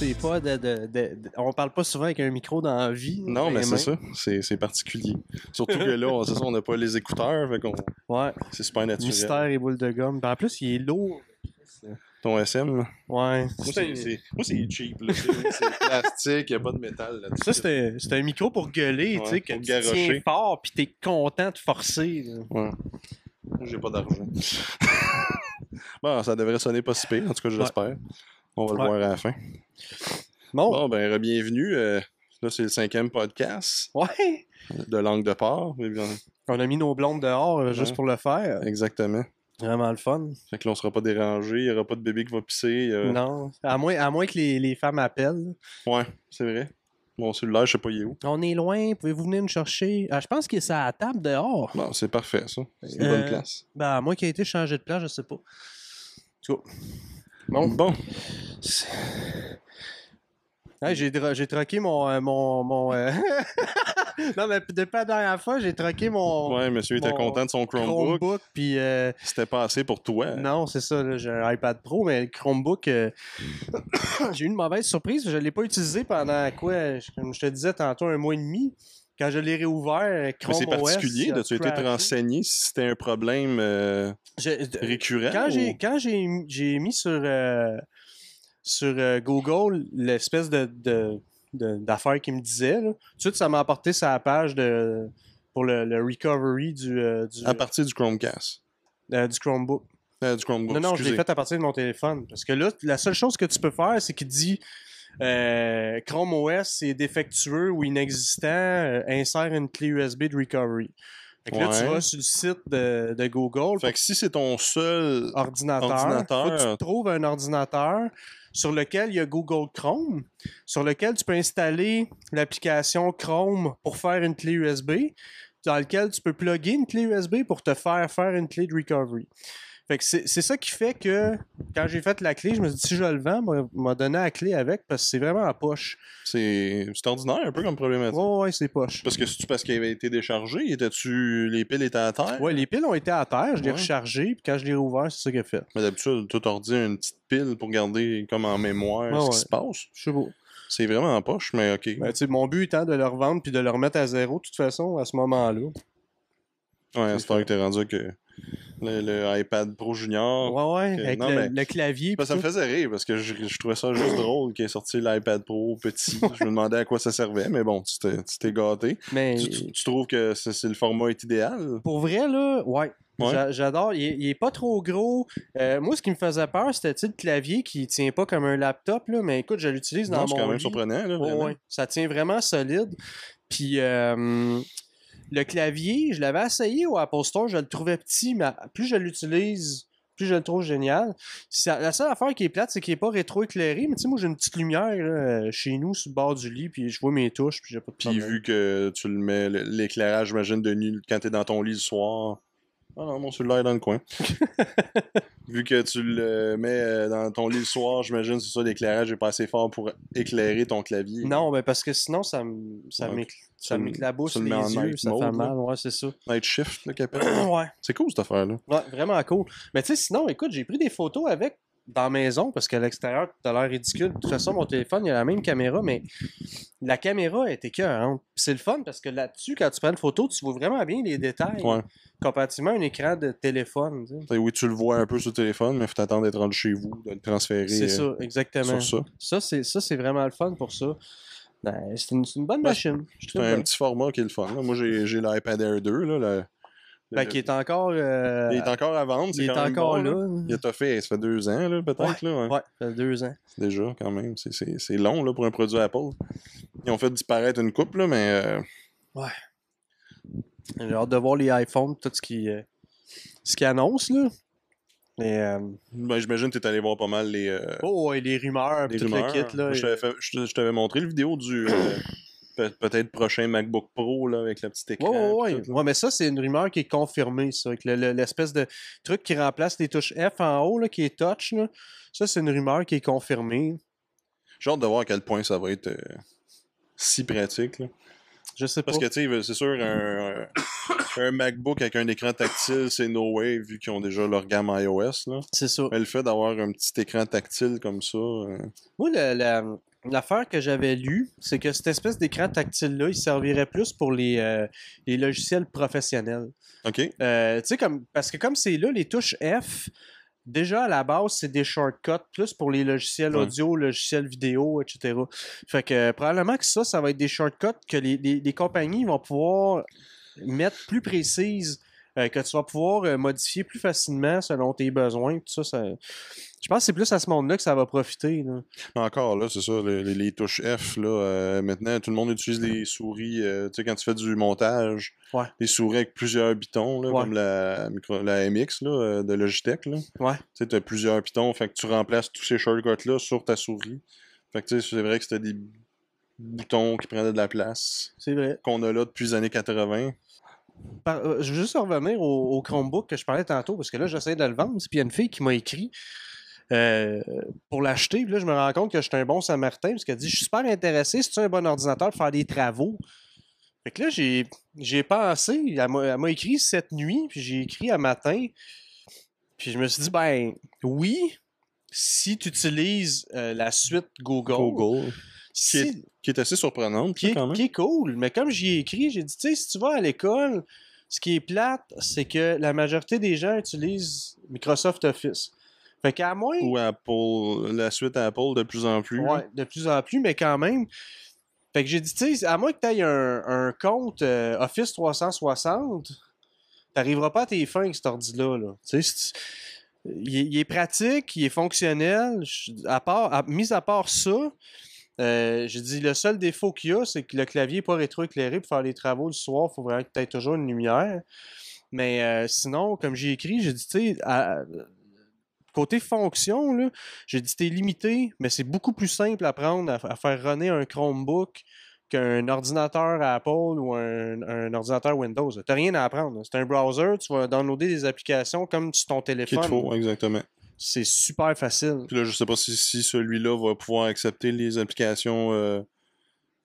c'est pas de, de, de- de- On parle pas souvent avec un micro dans la vie. Non, mais c'est ça. C'est c'est particulier. Surtout que là, on, c'est ça, on n'a pas les écouteurs, fait qu'on Ouais, c'est super naturel. mystère et boule de gomme. Ben, en plus, il est lourd. Ton SM. Ouais. Moi, c'est c'est- moi, c'est cheap, là. C'est c'est plastique, il a pas de métal là-dessus. Ça, c'est un, micro pour gueuler, Ouais, tu sais, que tu tiens fort, pis t'es content de forcer. là. Ouais. Moi, J'ai pas d'argent. bon, ça devrait sonner pas si pire, en tout cas, j'espère. On va le voir à la fin. Bon, Bon, ben, bienvenue. là, c'est le cinquième podcast ouais. de Langue de Port. Eh On a mis nos blondes dehors euh, juste Ouais. pour le faire. Exactement. Vraiment le fun. Fait que là, on sera pas dérangé, il y aura pas de bébé qui va pisser. euh, Non. À moins, à moins que les, les femmes appellent. Ouais, c'est vrai. Mon cellulaire, je sais pas il est où. On est loin, pouvez-vous venir nous chercher? Ah, je pense qu'il est à la table dehors. Bon, c'est parfait, ça. C'est une Euh, bonne place. Ben, à moins qu'il ait été changé de place, je sais pas. Cas. Bon. Bon, Ouais, j'ai, j'ai troqué mon. euh, mon, mon euh, non, mais depuis la dernière fois, j'ai troqué mon ouais, monsieur était mon content de son Chromebook. Chromebook. Puis. euh, C'était pas assez pour toi. non, c'est ça, là, j'ai un iPad Pro, mais le Chromebook, euh, j'ai eu une mauvaise surprise. Je ne l'ai pas utilisé pendant quoi Comme je te disais tantôt, un mois et demi. Quand je l'ai réouvert, Mais Chrome c'est particulier. a As-tu été te renseigner si c'était un problème euh, Je- récurrent? quand ou- j'ai mis sur euh, sur euh, Google l'espèce de d'affaires qui me disait là, tout de suite ça m'a apporté sa page de pour le, le recovery du euh, du, À partir du Chromecast. euh, du Chromebook. Euh, du Chromebook, non non, je l'ai fait à partir de mon téléphone parce que là la seule chose que tu peux faire c'est qu'il dit euh, Chrome OS est défectueux ou inexistant, euh, insère une clé USB de recovery. Fait que là, tu vas sur le site de, de Google Fait que si c'est ton seul... ordinateur. Ordinateur. Faut que tu trouves un ordinateur sur lequel il y a Google Chrome, sur lequel tu peux installer l'application Chrome pour faire une clé USB, dans lequel tu peux plugger une clé USB pour te faire faire une clé de recovery. Fait que c'est c'est ça qui fait que quand j'ai fait la clé, je me suis dit si je le vends, m'a donné la clé avec parce que c'est vraiment en poche. C'est c'est ordinaire un peu comme problématique. Ouais, ouais, c'est poche. Parce que c'est-tu parce qu'il avait été déchargé? Étais-tu... Les piles étaient à terre? Ouais, les piles ont été à terre, je l'ai Ouais. rechargé, puis quand je l'ai rouvert, c'est ça qu'il a fait. Mais d'habitude, tout ordi a une petite pile pour garder comme en mémoire ce ouais. qui se passe. Je sais pas. C'est vraiment en poche, mais OK. Ben, tu mon but étant de le revendre puis de le remettre à zéro, de toute façon, à ce moment-là. ouais, c'est que t'es rendu que le, le iPad Pro Junior... Ouais, ouais, avec Non, le, mais- le clavier. Ben, ça me faisait rire parce que je, je trouvais ça juste drôle qu'il ait sorti l'iPad Pro petit. Je me demandais à quoi ça servait, mais bon, tu t'es tu t'es gâté. Mais Tu, tu- tu trouves que c'est le format est idéal? pour vrai, là, ouais. Ouais. J'a- J'adore. Il, il est pas trop gros. Euh, moi, ce qui me faisait peur, c'était le clavier qui tient pas comme un laptop, là, mais écoute, je l'utilise dans Non, c'est mon quand même lit. surprenant, là, ouais. Ça tient vraiment solide. Puis euh, le clavier, je l'avais essayé au Apple Store, je le trouvais petit, mais plus je l'utilise, plus je le trouve génial. Ça- la seule affaire qui est plate, c'est qu'il est pas rétro-éclairé, mais tu sais, moi j'ai une petite lumière là, chez nous sur le bord du lit, puis je vois mes touches, puis j'ai pas de Puis problème. vu que tu le mets, l'éclairage, j'imagine, de nuit quand t'es dans ton lit le soir. Ah non, mon cellulaire est dans le coin. vu que tu le mets euh, dans ton lit le soir, j'imagine c'est ça, l'éclairage est pas assez fort pour éclairer ton clavier. Non, ben parce que sinon, ça m'éclabousse les yeux, ça fait mal, ouais, c'est ça. Night shift, le qu'appelle. ouais. C'est cool cette affaire-là. Ouais, vraiment cool. Mais tu sais, sinon, écoute, j'ai pris des photos avec dans la maison parce qu'à l'extérieur, tout a l'air ridicule. De toute façon, mon téléphone, il a la même caméra, mais la caméra est écœurante. C'est le fun parce que là-dessus, quand tu prends une photo, tu vois vraiment bien les détails. Ouais. Comparativement à un écran de téléphone. tu sais. T'sais, Oui, tu le vois un peu sur le téléphone, mais il faut t'attendre d'être rendu chez vous, de le transférer C'est euh, ça, exactement. sur ça. Ça, c'est ça, c'est vraiment le fun pour ça. Ben, c'est une, bonne Ben, machine. C'est un bien. petit format qui est le fun. là. Moi, j'ai j'ai l'iPad Air 2. Là, le- Ben, qui est encore. euh, il est encore à vendre. il est encore bon, là. Il a tout fait, ça fait deux ans, là, peut-être. là, ouais. Ouais, ça fait deux ans. Déjà, quand même. C'est- long là, pour un produit Apple. Ils ont fait disparaître une coupe, là, mais euh, J'ai hâte de voir les iPhones, tout ce qui, euh, ce qui annonce, là. Euh, ben, j'imagine que tu es allé voir pas mal les, euh, oh, ouais, les rumeurs, les tout rumeurs. le kit, là. Je t'avais montré le vidéo du euh, peut-être prochain MacBook Pro là, avec la petite écran. Ouais, ouais, mais ça, c'est une rumeur qui est confirmée, ça. Avec le- le- l'espèce de truc qui remplace les touches F en haut, là, qui est touch, là. Ça, c'est une rumeur qui est confirmée. J'ai hâte de voir à quel point ça va être euh, si pratique. là. Je sais pas. Parce que, tu sais, c'est sûr, un, un- un MacBook avec un écran tactile, c'est no way, vu qu'ils ont déjà leur gamme iOS. Là. C'est ça. Mais le fait d'avoir un petit écran tactile comme ça, euh, Moi, le, le- l'affaire que j'avais lue, c'est que cette espèce d'écran tactile-là, il servirait plus pour les, euh, les logiciels professionnels. OK. Euh, tu sais, comme, parce que comme c'est là, les touches F, déjà à la base, c'est des shortcuts plus pour les logiciels Ouais. audio, logiciels vidéo, etc. Fait que euh, probablement que ça, ça va être des shortcuts que les, les- les compagnies vont pouvoir mettre plus précises, que tu vas pouvoir modifier plus facilement selon tes besoins. Tout ça, ça- je pense que c'est plus à ce monde-là que ça va profiter. là. Encore là, c'est ça, les, les- les touches F, là, euh, maintenant, tout le monde utilise les souris, euh, tu sais, quand tu fais du montage, Ouais. les souris avec plusieurs pitons, là, Ouais. comme la, micro- la MX là, euh, de Logitech, là. Ouais. Tu sais, t'as plusieurs pitons, fait que tu remplaces tous ces shortcuts-là sur ta souris. Fait que tu sais, c'est vrai que c'était des boutons qui prenaient de la place, C'est vrai. qu'on a là depuis les années 80. Par- euh, je veux juste revenir au, au Chromebook que je parlais tantôt, parce que là, j'essaie de le vendre. Puis il y a une fille qui m'a écrit euh, pour l'acheter. Puis là, je me rends compte que j'étais un bon Samaritain, parce qu'elle dit Je suis super intéressé, si tu as un bon ordinateur pour faire des travaux? Fait que là, j'ai, j'ai pensé, elle m'a, écrit cette nuit, puis j'ai écrit à matin. Puis je me suis dit Ben oui, si tu utilises euh, la suite Google, Google. si- Qui est assez surprenante, qui quand est, même. qui est cool. Mais comme j'y ai écrit, j'ai dit, tu sais, si tu vas à l'école, ce qui est plate, c'est que la majorité des gens utilisent Microsoft Office. Fait qu'à moins, Ou Apple, la suite Apple de plus en plus. ouais, de plus en plus, mais quand même. Fait que j'ai dit, tu sais, à moins que tu aies un, un compte euh, Office 360, t'arriveras pas à tes fins avec cet ordi-là. Là. Tu sais, il, est- il est pratique, il est fonctionnel. Je- À part, à- mis à part ça, euh, j'ai dit le seul défaut qu'il y a, c'est que le clavier n'est pas rétroéclairé pour faire les travaux le soir. Il faut vraiment que tu aies toujours une lumière. Mais euh, sinon, comme j'ai écrit, j'ai dit, tu sais, à- côté fonction, là, j'ai dit, t'es limité, mais c'est beaucoup plus simple à prendre, à, à faire runner un Chromebook qu'un ordinateur Apple ou un, un ordinateur Windows. T'as rien à apprendre. C'est un browser, tu vas downloader des applications comme sur ton Qu'il téléphone. faut, exactement. C'est super facile. Puis là, je sais pas si, si celui-là va pouvoir accepter les applications euh,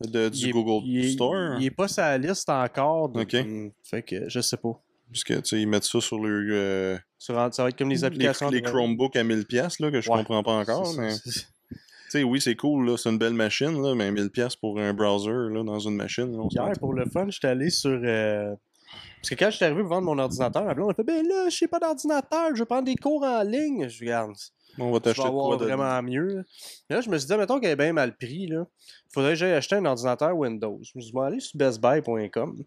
de, du Il est- Google il est- Store. Il est pas sa liste encore. Ok. Fait que je sais pas. Puisque, tu sais, ils mettent ça sur le, euh, Ça va ça être comme les applications. les Chromebooks à 1000$, là, que je Ouais. comprends pas encore. C'est- Mais, c'est- tu sais, oui, c'est cool, là, c'est une belle machine, là, mais 1000$ pour un browser là, dans une machine. là, on Hier, pour le fun, j'étais allé sur. euh, Parce que quand je suis arrivé pour vendre mon ordinateur, ma blonde a fait Ben là, je sais pas d'ordinateur, je vais prendre des cours en ligne. Je regarde. on va t'acheter quoi de... vraiment mieux. là. Je me suis dit, mettons qu'elle est bien mal pris. Là. Faudrait que j'aille acheter un ordinateur Windows. Je me suis dit, vais aller sur bestbuy.com.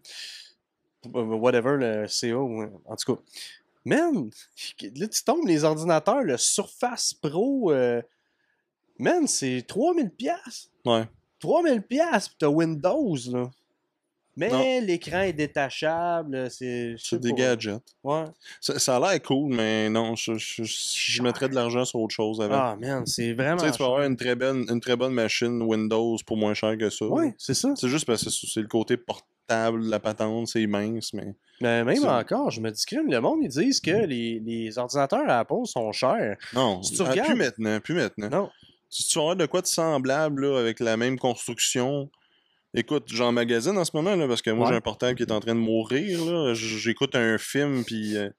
Whatever, le CA. ou- En tout cas. Man, là, tu tombes les ordinateurs, le Surface Pro. euh, Man, c'est 3000$. pièces Ouais. 3000$, pièces t'as Windows, là. Mais l'écran est détachable, c'est... des pas. gadgets. Ouais. Ça, ça a l'air cool, mais non, je, je, je mettrais de l'argent sur autre chose avant. Ah, man, c'est vraiment... tu sais, tu peux avoir une très, bonne, une très bonne machine Windows pour moins cher que ça. Ouais, c'est ça. C'est juste parce que c'est le côté portable, la patente, c'est mince, mais. Mais même encore, je me dis, le monde, ils disent que les, les ordinateurs Apple sont chers. Non, Si tu ah, regardes- plus maintenant, plus maintenant. Non. Si tu vas de quoi de semblable là, avec la même construction. Écoute, j'en magasine en ce moment là, parce que moi Ouais. j'ai un portable qui est en train de mourir. là. J'écoute un film puis euh,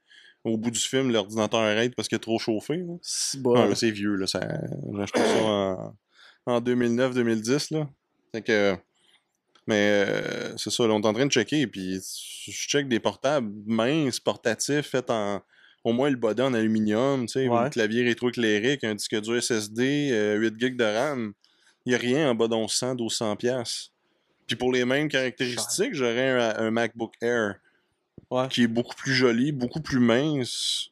au bout du film l'ordinateur arrête parce qu'il est trop chauffé. là. C'est bon. c'est vieux là, ça... j'ai acheté ça en, en 2009-2010 là. Fait que mais euh, c'est ça, là, on est en train de checker puis je check des portables minces, portatifs, faits en au moins le body en aluminium, tu sais, Ouais. le clavier rétroéclairé avec un disque dur SSD, euh, 8 GB de RAM. Il n'y a rien en bas d'1100, 1200 pièces. Puis pour les mêmes caractéristiques, j'aurais un, un MacBook Air Ouais. qui est beaucoup plus joli, beaucoup plus mince.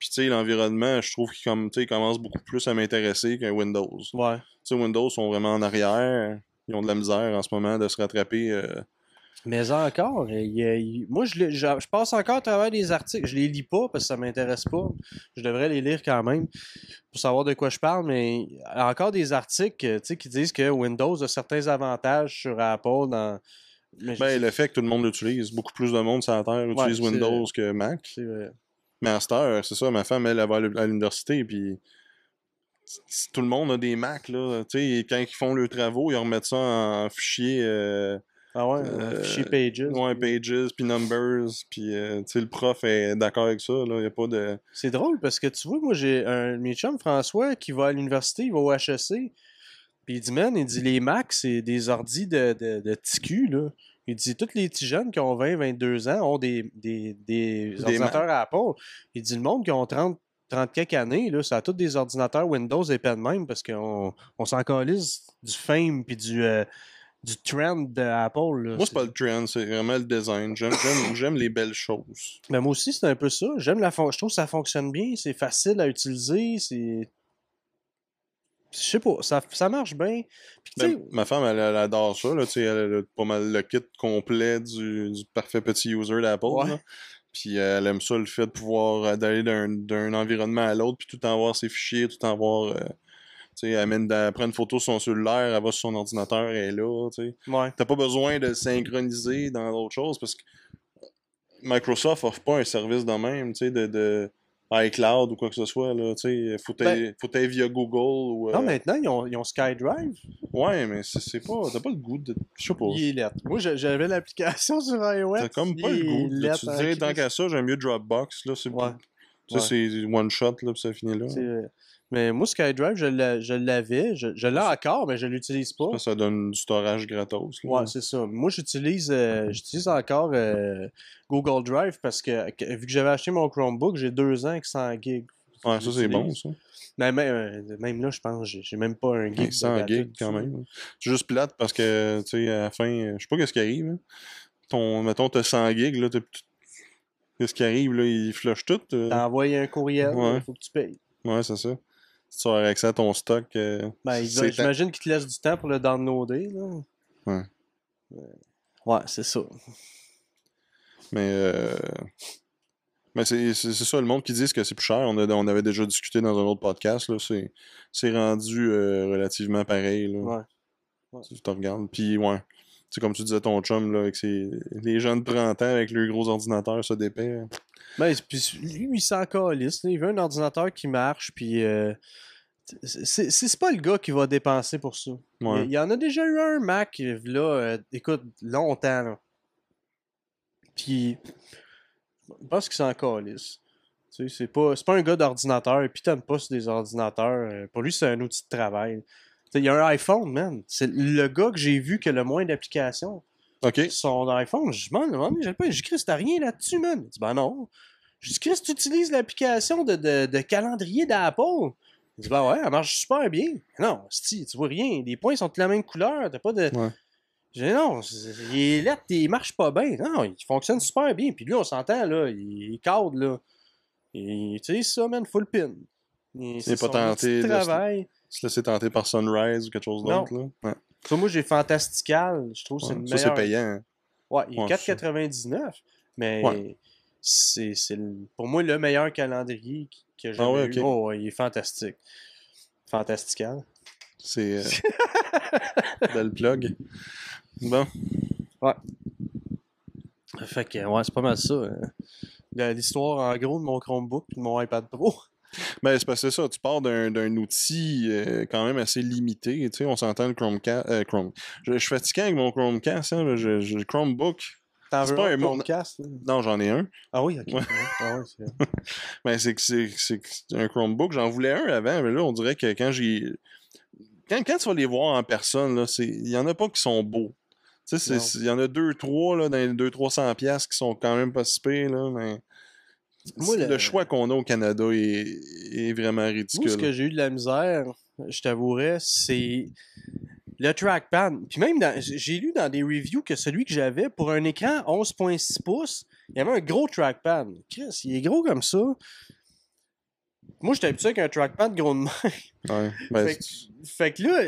Puis tu sais, l'environnement, je trouve qu'il comme, tu commence beaucoup plus à m'intéresser qu'un Windows. Tu Ouais. sais, Windows sont vraiment en arrière. Ils ont de la misère en ce moment de se rattraper. euh, Mais encore, il il- moi, je, je, je passe encore à travers des articles. Je les lis pas parce que ça m'intéresse pas. Je devrais les lire quand même pour savoir de quoi je parle, mais encore des articles qui disent que Windows a certains avantages sur Apple dans. Mais je- Ben, le fait que tout le monde l'utilise. Beaucoup plus de monde sur la Terre utilise Windows que Mac. Mais à cette heure, c'est ça, ma femme, elle, elle va à l'u- à l'université, puis tout le monde a des Macs, là. Tu sais, quand ils font leurs travaux, ils remettent ça en fichier, euh, Ah ouais, Euh, fichier Pages. ouais, Pages, puis Numbers, puis, euh, tu sais, le prof est d'accord avec ça, là. N'y a pas de... C'est drôle parce que tu vois, moi j'ai un mes chums, François, qui va à l'université, il va au HEC. Puis il dit, man, il dit, les Macs, c'est des ordis de, de, de TQ, là. Il dit, tous les petits jeunes qui ont 20, 22 ans ont des, des, des, ordinateurs à Apple. Il dit, le monde qui ont 30, 30 quelques années, là, ça a tous des ordinateurs Windows et pas de même parce qu'on on s'en du fame puis du, euh, du trend d'Apple. là. Moi, c'est pas le trend, c'est vraiment le design. J'aime, j'aime, j'aime les belles choses. Mais moi aussi, c'est un peu ça. J'aime la fon- Je trouve que ça fonctionne bien, c'est facile à utiliser, c'est. Je sais pas, ça, ça marche bien. Puis, Ben, ma femme, elle, elle adore ça. Là, elle a pas mal le kit complet du, du parfait petit user d'Apple. Ouais. là. Puis euh, elle aime ça, le fait de pouvoir euh, d'aller d'un, d'un environnement à l'autre, puis tout en voir ses fichiers, tout en voir. euh, tu sais, elle, mène, elle prend une photo sur son cellulaire, elle va sur son ordinateur, elle est là. Tu sais. ouais. T'as pas besoin de synchroniser dans d'autres choses parce que Microsoft offre pas un service de même, tu sais, de, de iCloud ou quoi que ce soit. Là, tu sais, faut t'aller via Google ou. euh, Non, maintenant, ils ont, ils ont SkyDrive. Ouais, mais c'est pas. T'as pas le goût de. Je sais pas. Il est lettre. Moi, j'avais l'application sur iOS. T'as comme pas le goût. de- lettre tu dirais, tant Christ. qu'à ça, j'aime mieux Dropbox. Là, c'est Ouais. Ça, Ouais. c'est one shot, là, puis ça finit là. C'est, Mais moi, SkyDrive, je l'a- je l'avais. Je, je l'ai encore, mais je l'utilise pas. Ça, ça donne du storage gratos. Là. Ouais, c'est ça. Moi, j'utilise euh, j'utilise encore euh, Google Drive parce que, vu que j'avais acheté mon Chromebook, j'ai deux ans avec 100 gigs. Ouais, ça, c'est bon, ça. Mais même, euh, même là, je pense, j'ai même pas un gig. Ouais, de 100 data gigs, quand même. C'est juste plate parce que, tu sais, à la fin, je sais pas qu'est-ce qui arrive. hein. Ton, mettons, t'as 100 gigs, là, qu'est-ce qui arrive, là, il flush tout. euh. T'as envoyé un courriel, il Ouais. faut que tu payes. Ouais, c'est ça. Tu as accès à ton stock, euh, Ben, j'imagine qu'il te laisse du temps pour le downloader. Là. Ouais. Euh, Ouais, c'est ça. Mais, euh, mais c'est ça, le monde qui dit que c'est plus cher. On, a- on avait déjà discuté dans un autre podcast. C'est c'est rendu euh, relativement pareil. Là, Ouais. Ouais. Si tu te regardes. Puis, ouais. C'est comme tu disais, ton chum, là, avec ses... les jeunes de 30 ans avec leurs gros ordinateurs, ça dépend. Ben, puis lui, il s'en calisse. Il veut un ordinateur qui marche, puis. euh, c'est pas le gars qui va dépenser pour ça. Il, Ouais. il y en a déjà eu un Mac, euh, là, euh, écoute, longtemps, là. Puis. Je pense qu'il s'en calisse. Tu sais, c'est pas, pas un gars d'ordinateur, et puis t'aimes pas sur des ordinateurs. euh, pour lui, c'est un outil de travail. Il y a un iPhone, man. C'est le gars que j'ai vu qui a le moins d'applications. OK. Son iPhone, je m'en demande, j'ai pas, j'ai Chris, t'as rien là-dessus, man. Il dit, ben non. Je dis, Chris, tu utilises l'application de, de, de calendrier d'Apple? Il dit, ben ouais, elle marche super bien. Non, si, tu vois rien. Les points sont de la même couleur, t'as pas de. Ouais. J'ai dit, non, c'est- il est lettre, il marche pas bien. Non, il fonctionne super bien. Puis lui, on s'entend, là, il, il cadre, là. Il utilise ça, man, full pin. C'est pas tenté de travail. Se laisser tenter par Sunrise ou quelque chose d'autre. là? Ouais. Ça, moi, j'ai Fantastical. Je trouve que c'est Ouais. une Ça, c'est payant. Ouais, il est Ouais, 4,99. Mais Ouais. c'est c'est le- pour moi le meilleur calendrier que j'ai Ah ouais, eu. Oh, ouais, il est fantastique. Fantastical. C'est. Euh... belle plug. Bon. Fait que, ouais, c'est pas mal ça. hein. L'histoire, en gros, de mon Chromebook et de mon iPad Pro. Ben, c'est parce que c'est ça, tu pars d'un outil euh, quand même assez limité. Tu sais, on s'entend le Chromecast. euh, Chrome. Je, je suis fatigué avec mon Chromecast. Hein, je, Chromebook. T'en C'est veux pas un Chromecast? Non, j'en ai un. Ah oui, ok. Ouais. Ah ouais, c'est- Ben, c'est que un Chromebook. J'en voulais un avant, mais là, on dirait que quand j'ai. Quand, quand tu vas les voir en personne, il y en a pas qui sont beaux. Tu sais, il y en a deux, trois, là, dans les 200-300$ piastres qui sont quand même pas si pires, là, mais. Moi, le... le- choix qu'on a au Canada est, est vraiment Moi, ridicule. ce que j'ai eu de la misère, je t'avouerais, c'est le trackpad. Puis même, dans- j'ai lu dans des reviews que celui que j'avais, pour un écran 11.6 pouces, il y avait un gros trackpad. Chris, il est gros comme ça. Moi, j'étais habitué avec un trackpad gros de main. Ouais. Ben, Fait que- Fait que là,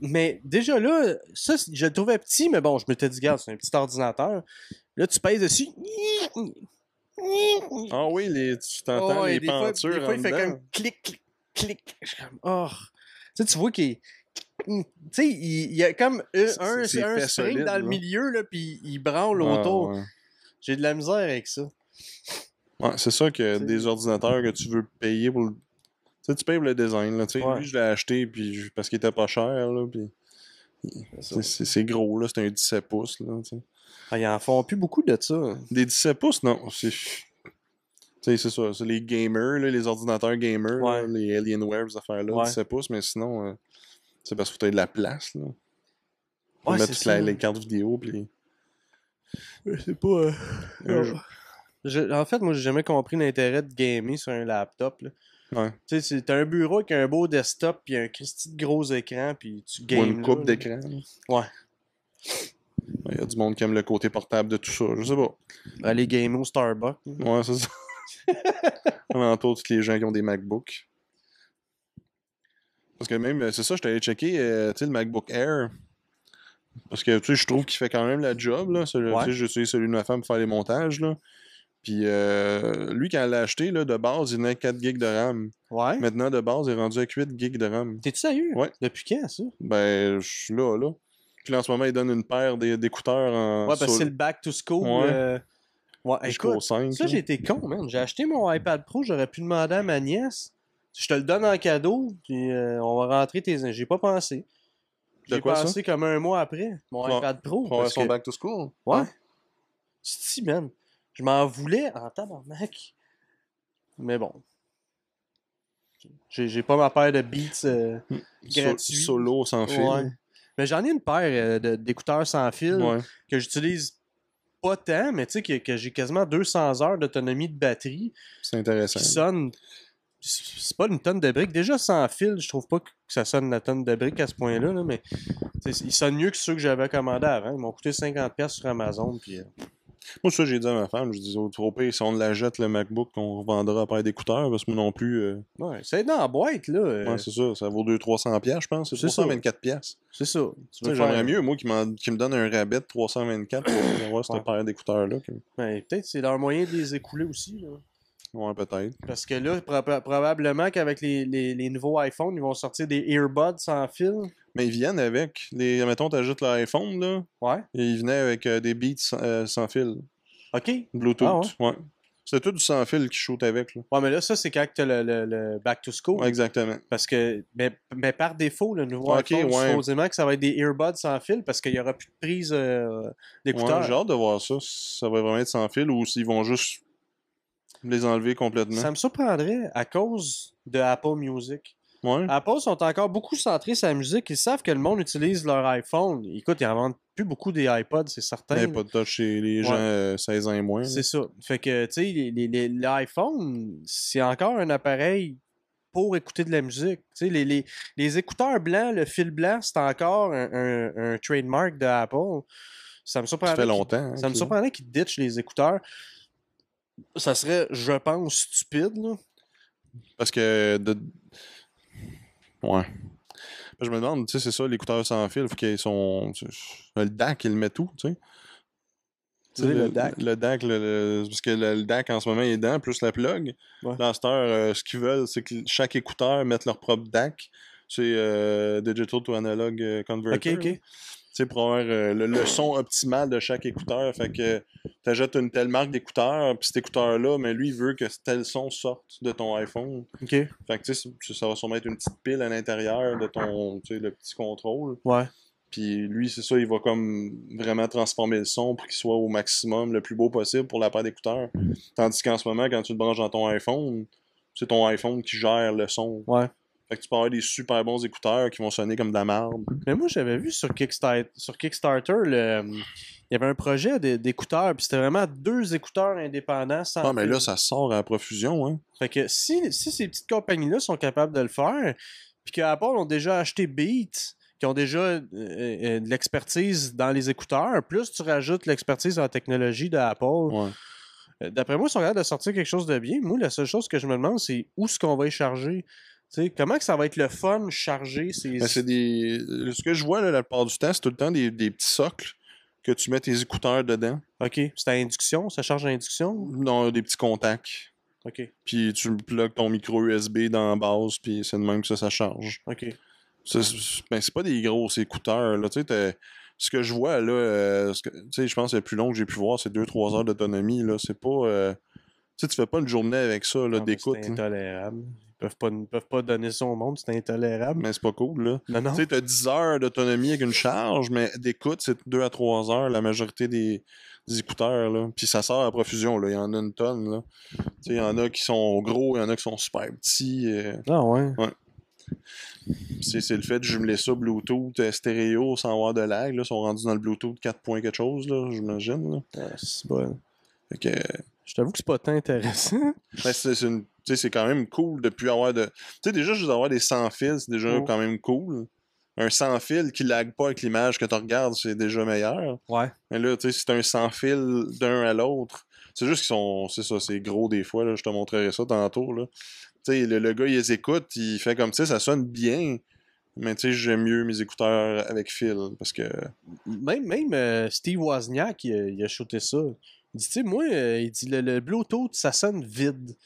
mais déjà là, ça, je le trouvais petit, mais bon, je m'étais dit, regarde, c'est un petit ordinateur. Là, tu pèses dessus. Ah oui, les, tu t'entends Oh, les des fois, des fois, il fait dedans. comme clic, clic, clic. Je suis comme, oh. Tu sais, tu vois qu'il. Tu sais, il, y a comme un, un, un string solide, dans le milieu, là, puis il branle Ah, autour. ouais. J'ai de la misère avec ça. Ouais, c'est ça que des ordinateurs que tu veux payer pour le. Tu sais, tu payes pour le design. Là. Tu sais, Ouais. Lui, je l'ai acheté puis parce qu'il était pas cher. Là, puis... c'est- gros, là. C'est un 17 pouces. Là, tu sais. Ah, ils en font plus beaucoup de ça. Des 17 pouces, non. C'est. Tu sais, c'est ça. C'est les gamers, là, les ordinateurs gamers, Ouais. là, les Alienware, ces affaires-là. Ouais. 17 pouces, mais sinon. euh, C'est parce qu'il faut que t'aies de la place, là. Pour Ouais, mettre c'est toutes les cartes vidéo, puis... C'est pas. euh. Je- en fait, moi, j'ai jamais compris l'intérêt de gamer sur un laptop. Là. Ouais. Tu sais, t'as un bureau avec un beau desktop, puis un Christy de gros écran, puis tu Ou games. une coupe d'écran. Ouais. Il y a du monde qui aime le côté portable de tout ça, je sais pas. Aller gamer au Starbucks. Ouais, c'est ça. On entoure tous les gens qui ont des MacBooks. Parce que même, euh, c'est ça, je t'avais checké, euh, tu sais, le MacBook Air. Parce que, tu sais, je trouve qu'il fait quand même la job, là. Celui- Ouais. J'utilise celui de ma femme pour faire les montages, là. Puis, euh, lui, quand elle l'a acheté, là, de base, il venait avec 4 gigs de RAM. Ouais. Maintenant, de base, il est rendu avec 8 gigs de RAM. T'es-tu sérieux? Ouais. Depuis quand, ça? Ben, je suis là, là. Puis là, en ce moment, il donne une paire d'é- d'écouteurs en... Ouais, parce que c'est le back to school. Ouais. euh, Ouais, écoute, 5. ça, j'ai été con, man. J'ai acheté mon iPad Pro, j'aurais pu demander à ma nièce. Je te le donne en cadeau, puis euh, on va rentrer tes. J'ai pas pensé. J'ai quoi, ça? pensé comme un mois après, mon iPad Pro. Pour avoir parce son que- back to school. Ouais. Si, man. Je m'en voulais en tabarnak. Mais bon. J'ai pas ma paire de Beats. euh, So- gratuit. solo sans fil. ouais. Mais j'en ai une paire euh, d'écouteurs sans fil Ouais. que j'utilise pas tant, mais tu sais que, que j'ai quasiment 200 heures d'autonomie de batterie C'est intéressant. qui sonne. C'est pas une tonne de briques. Déjà sans fil, je trouve pas que ça sonne la tonne de briques à ce point-là, là, mais ils sonnent mieux que ceux que j'avais commandés avant. Ils m'ont coûté 50$ sur Amazon. Puis, euh, Moi, ça, j'ai dit à ma femme, je dis au trop si on la jette, le MacBook, on revendra à paire d'écouteurs, parce que moi non plus. euh, ouais, c'est dans la boîte, là. euh, ouais, c'est ça, ça vaut 200-300$, piastres, je pense. C'est C'est ça. 324$. piastres. c'est ça. J'aimerais mieux, moi, qu'ils me donnent un rabais de 324$ pour avoir cette paire d'écouteurs-là. que- Ben, Peut-être c'est leur moyen de les écouler aussi. Là. Ouais, peut-être. Parce que là, proba- probablement qu'avec les, les, les nouveaux iPhones, ils vont sortir des earbuds sans fil. Mais ils viennent avec, les, mettons, t'ajoutes l'iPhone, là, Ouais. et ils venaient avec euh, des beats sans, euh, sans fil, OK. Bluetooth. Ah ouais. C'est tout du sans fil qui shoot avec, là. Ouais, mais là, ça, c'est quand tu as le, le- le back to school. Ouais, exactement. Parce que, mais, mais par défaut, le nouveau Ok, iPhone, ouais. supposément que ça va être des earbuds sans fil parce qu'il n'y aura plus de prise euh, Ouais, d'écouteurs. j'ai hâte de voir ça. Ça va vraiment être sans fil ou s'ils vont juste les enlever complètement. ça me surprendrait à cause de Apple Music. Ouais. Apple sont encore beaucoup centrés sur la musique. Ils savent que le monde utilise leur iPhone. Écoute, ils en vendent plus beaucoup des iPods, c'est certain. Pas de touch chez les gens Ouais. euh, 16 ans et moins. C'est ça. Fait que, tu sais, les- les- les- l'iPhone, c'est encore un appareil pour écouter de la musique. Tu sais, les, les, les écouteurs blancs, le fil blanc, c'est encore un, un- un trademark de Apple. Ça me Ça surprendrait. fait qu'ils- longtemps. hein, Ça me surprendrait qu'ils ditchent les écouteurs. Ça serait, je pense, stupide. Là. Parce que. De... Ouais. Je me demande, tu sais, c'est ça, l'écouteur sans fil, faut qu'ils sont. Le DAC, il le met tout, tu sais. Tu sais, le, le DAC. Le DAC, le- le- parce que le, le DAC en ce moment il est dedans, plus la plug. Ouais. Dans cette heure, euh, ce qu'ils veulent, c'est que chaque écouteur mette leur propre DAC. C'est euh, Digital to Analog euh, Ok, Converter. ok. Sais, pour avoir euh, le, le son optimal de chaque écouteur. Fait que tu achètes une telle marque d'écouteur, puis cet écouteur-là, mais lui, il veut que tel son sorte de ton iPhone. Ok. Fait que tu sais, ça- ça va sûrement être une petite pile à l'intérieur de ton, tu sais, le petit contrôle. Ouais. Puis lui, c'est ça, il va comme vraiment transformer le son pour qu'il soit au maximum, le plus beau possible pour la paire d'écouteurs. Tandis qu'en ce moment, quand tu le branches dans ton iPhone, c'est ton iPhone qui gère le son. Ouais. Fait que tu peux avoir des super bons écouteurs qui vont sonner comme de la merde. Mais moi, j'avais vu sur Kickstarter, sur Kickstarter le, il y avait un projet d'é- d'écouteurs, puis c'était vraiment deux écouteurs indépendants sans Ah, mais là, ça sort à profusion, hein. Fait que si, si ces petites compagnies-là sont capables de le faire, puis qu'Apple ont déjà acheté Beats, qui ont déjà euh, euh, de l'expertise dans les écouteurs, plus tu rajoutes l'expertise en technologie d'Apple, Ouais. euh, d'après moi, ils sont capables de sortir quelque chose de bien. Moi, la seule chose que je me demande, c'est où est-ce qu'on va y charger? Comment que ça va être le fun charger ces... Ben, c'est des. Ce que je vois là, la plupart du temps, c'est tout le temps des, des petits socles que tu mets tes écouteurs dedans. OK, c'est à induction, ça charge à induction? Non, des petits contacts. OK, Puis tu plugues ton micro USB dans la base, puis c'est de même que ça, ça charge. OK. C'est ben, c'est pas des gros écouteurs, là. Tu sais, t'as- ce que je vois, là, euh, je pense que le plus long que j'ai pu voir, c'est 2-3 heures d'autonomie, là. C'est pas. euh, tu sais, tu fais pas une journée avec ça, là, Ah, mais d'écoute. C'est intolérable. Peuvent pas, peuvent pas donner ça au monde, c'est intolérable. Mais c'est pas cool, là. Non, non. Tu sais, t'as 10 heures d'autonomie avec une charge, mais d'écoute, c'est 2 à 3 heures, la majorité des, des écouteurs, là. Puis ça sort à profusion, là. Il y en a une tonne, là. Tu sais, il y en a qui sont gros, il y en a qui sont super petits. euh. Ah ouais. C'est c'est le fait de jumeler ça Bluetooth euh, stéréo sans avoir de lag. Là, ils sont rendus dans le Bluetooth 4 points quelque chose, là, j'imagine. Ah, c'est bon. Fait que, Je t'avoue que c'est pas tant intéressant. ben, c'est c'est une- quand même cool de plus avoir de. Tu sais, déjà, juste avoir des sans fils, c'est déjà Oh. quand même cool. Un sans fil qui lag pas avec l'image que tu regardes, c'est déjà meilleur. Ouais. Mais là, tu sais, si c'est un sans fil d'un à l'autre, c'est juste qu'ils sont. C'est ça, c'est gros des fois, là. Je te montrerai ça tantôt, là. Tu sais, le, le gars, il les écoute, il fait comme ça, ça sonne bien. Mais tu sais, j'aime mieux mes écouteurs avec fil parce que. Même, même euh, Steve Wozniak, il il a shooté ça. Il dit, tu sais, moi, euh, il dit, le, le Bluetooth, ça sonne vide.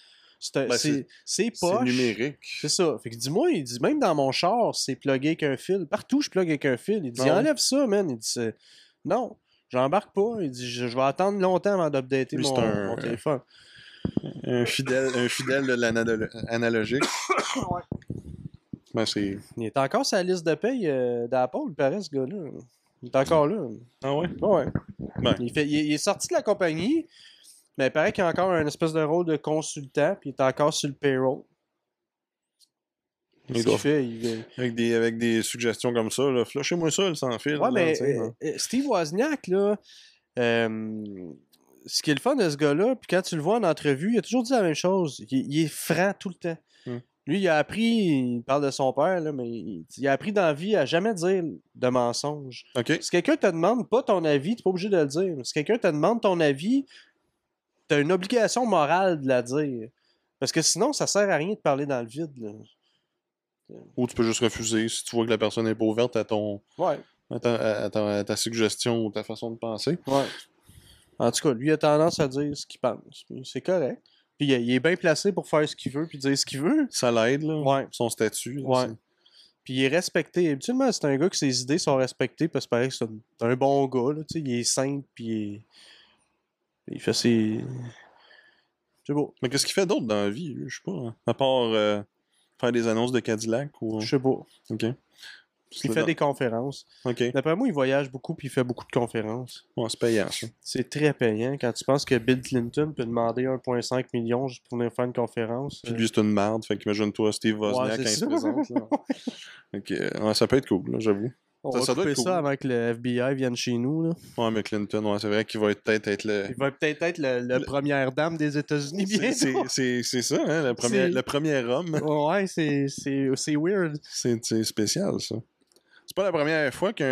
C'est Ben, c'est c'est C'est poche. numérique. C'est ça. Fait que dis-moi, il dit, même dans mon char, c'est plugué avec un fil. Partout, je plug avec un fil. Il dit, Ah ouais? enlève ça, man. Il dit, c'est- non, j'embarque pas. Il dit, je, je vais attendre longtemps avant d'updater mon, c'est un- mon téléphone. Un fidèle, un fidèle de l'analogique. Ben, c'est. Il est encore sur la liste de paye euh, d'Apple, il paraît, ce gars-là. Il est encore là. Ah ouais? Ouais. Ben. Il, fait, il, est- il est sorti de la compagnie, mais il paraît qu'il a encore un espèce de rôle de consultant, puis il est encore sur le payroll. Il doit- fait, il- Avec des, avec des suggestions comme ça, là. Flushez-moi ça, le sans fil. Ouais, là, mais euh, là. euh, Steve Wozniak, là, euh, ce qui est le fun de ce gars-là, puis quand tu le vois en entrevue, il a toujours dit la même chose. Il, il est franc tout le temps. Lui, il a appris, il parle de son père, là, mais il, il a appris dans la vie à jamais dire de mensonges. Ok. Si quelqu'un te demande pas ton avis, t'es pas obligé de le dire. Si quelqu'un te demande ton avis, t'as une obligation morale de la dire. Parce que sinon, ça sert à rien de parler dans le vide. là. Ou tu peux juste refuser si tu vois que la personne n'est pas ouverte à ton. Ouais. à ta, à ta- à ta suggestion ou ta façon de penser. Ouais. En tout cas, lui a tendance à dire ce qu'il pense. C'est correct. Puis il, il est bien placé pour faire ce qu'il veut puis dire ce qu'il veut. Ça l'aide, là. Ouais. Son statut. là, Ouais. Puis il est respecté. Habituellement, c'est un gars que ses idées sont respectées parce que pareil, c'est un, bon gars. Là, tu sais, il est simple puis il, est- il fait ses. C'est beau. Mais qu'est-ce qu'il fait d'autre dans la vie? Je sais pas. hein? À part euh, faire des annonces de Cadillac ou. Je sais pas. Ok. Il fait des conférences. D'après moi, il voyage beaucoup puis il fait beaucoup de conférences. Ouais, c'est payant, ça. C'est très payant quand tu penses que Bill Clinton peut demander 1,5 million juste pour venir faire une conférence. Puis euh, lui, c'est une merde. Fait qu'imagine-toi Steve Wozniak Ouais, quand il se ça. présente. Là. Ouais, ça peut être cool, j'avoue. On Ça- va ça doit couper cool. ça avant que le FBI vienne chez nous. Là. Ouais, mais Clinton, ouais, c'est vrai qu'il va être- peut-être être le. Il va peut-être être le, le Le- première dame des États-Unis bientôt. c'est- ça, hein, le premier, le premier homme. Ouais, c'est, c'est, c'est weird. C'est c'est spécial, ça. C'est pas la première fois qu'un.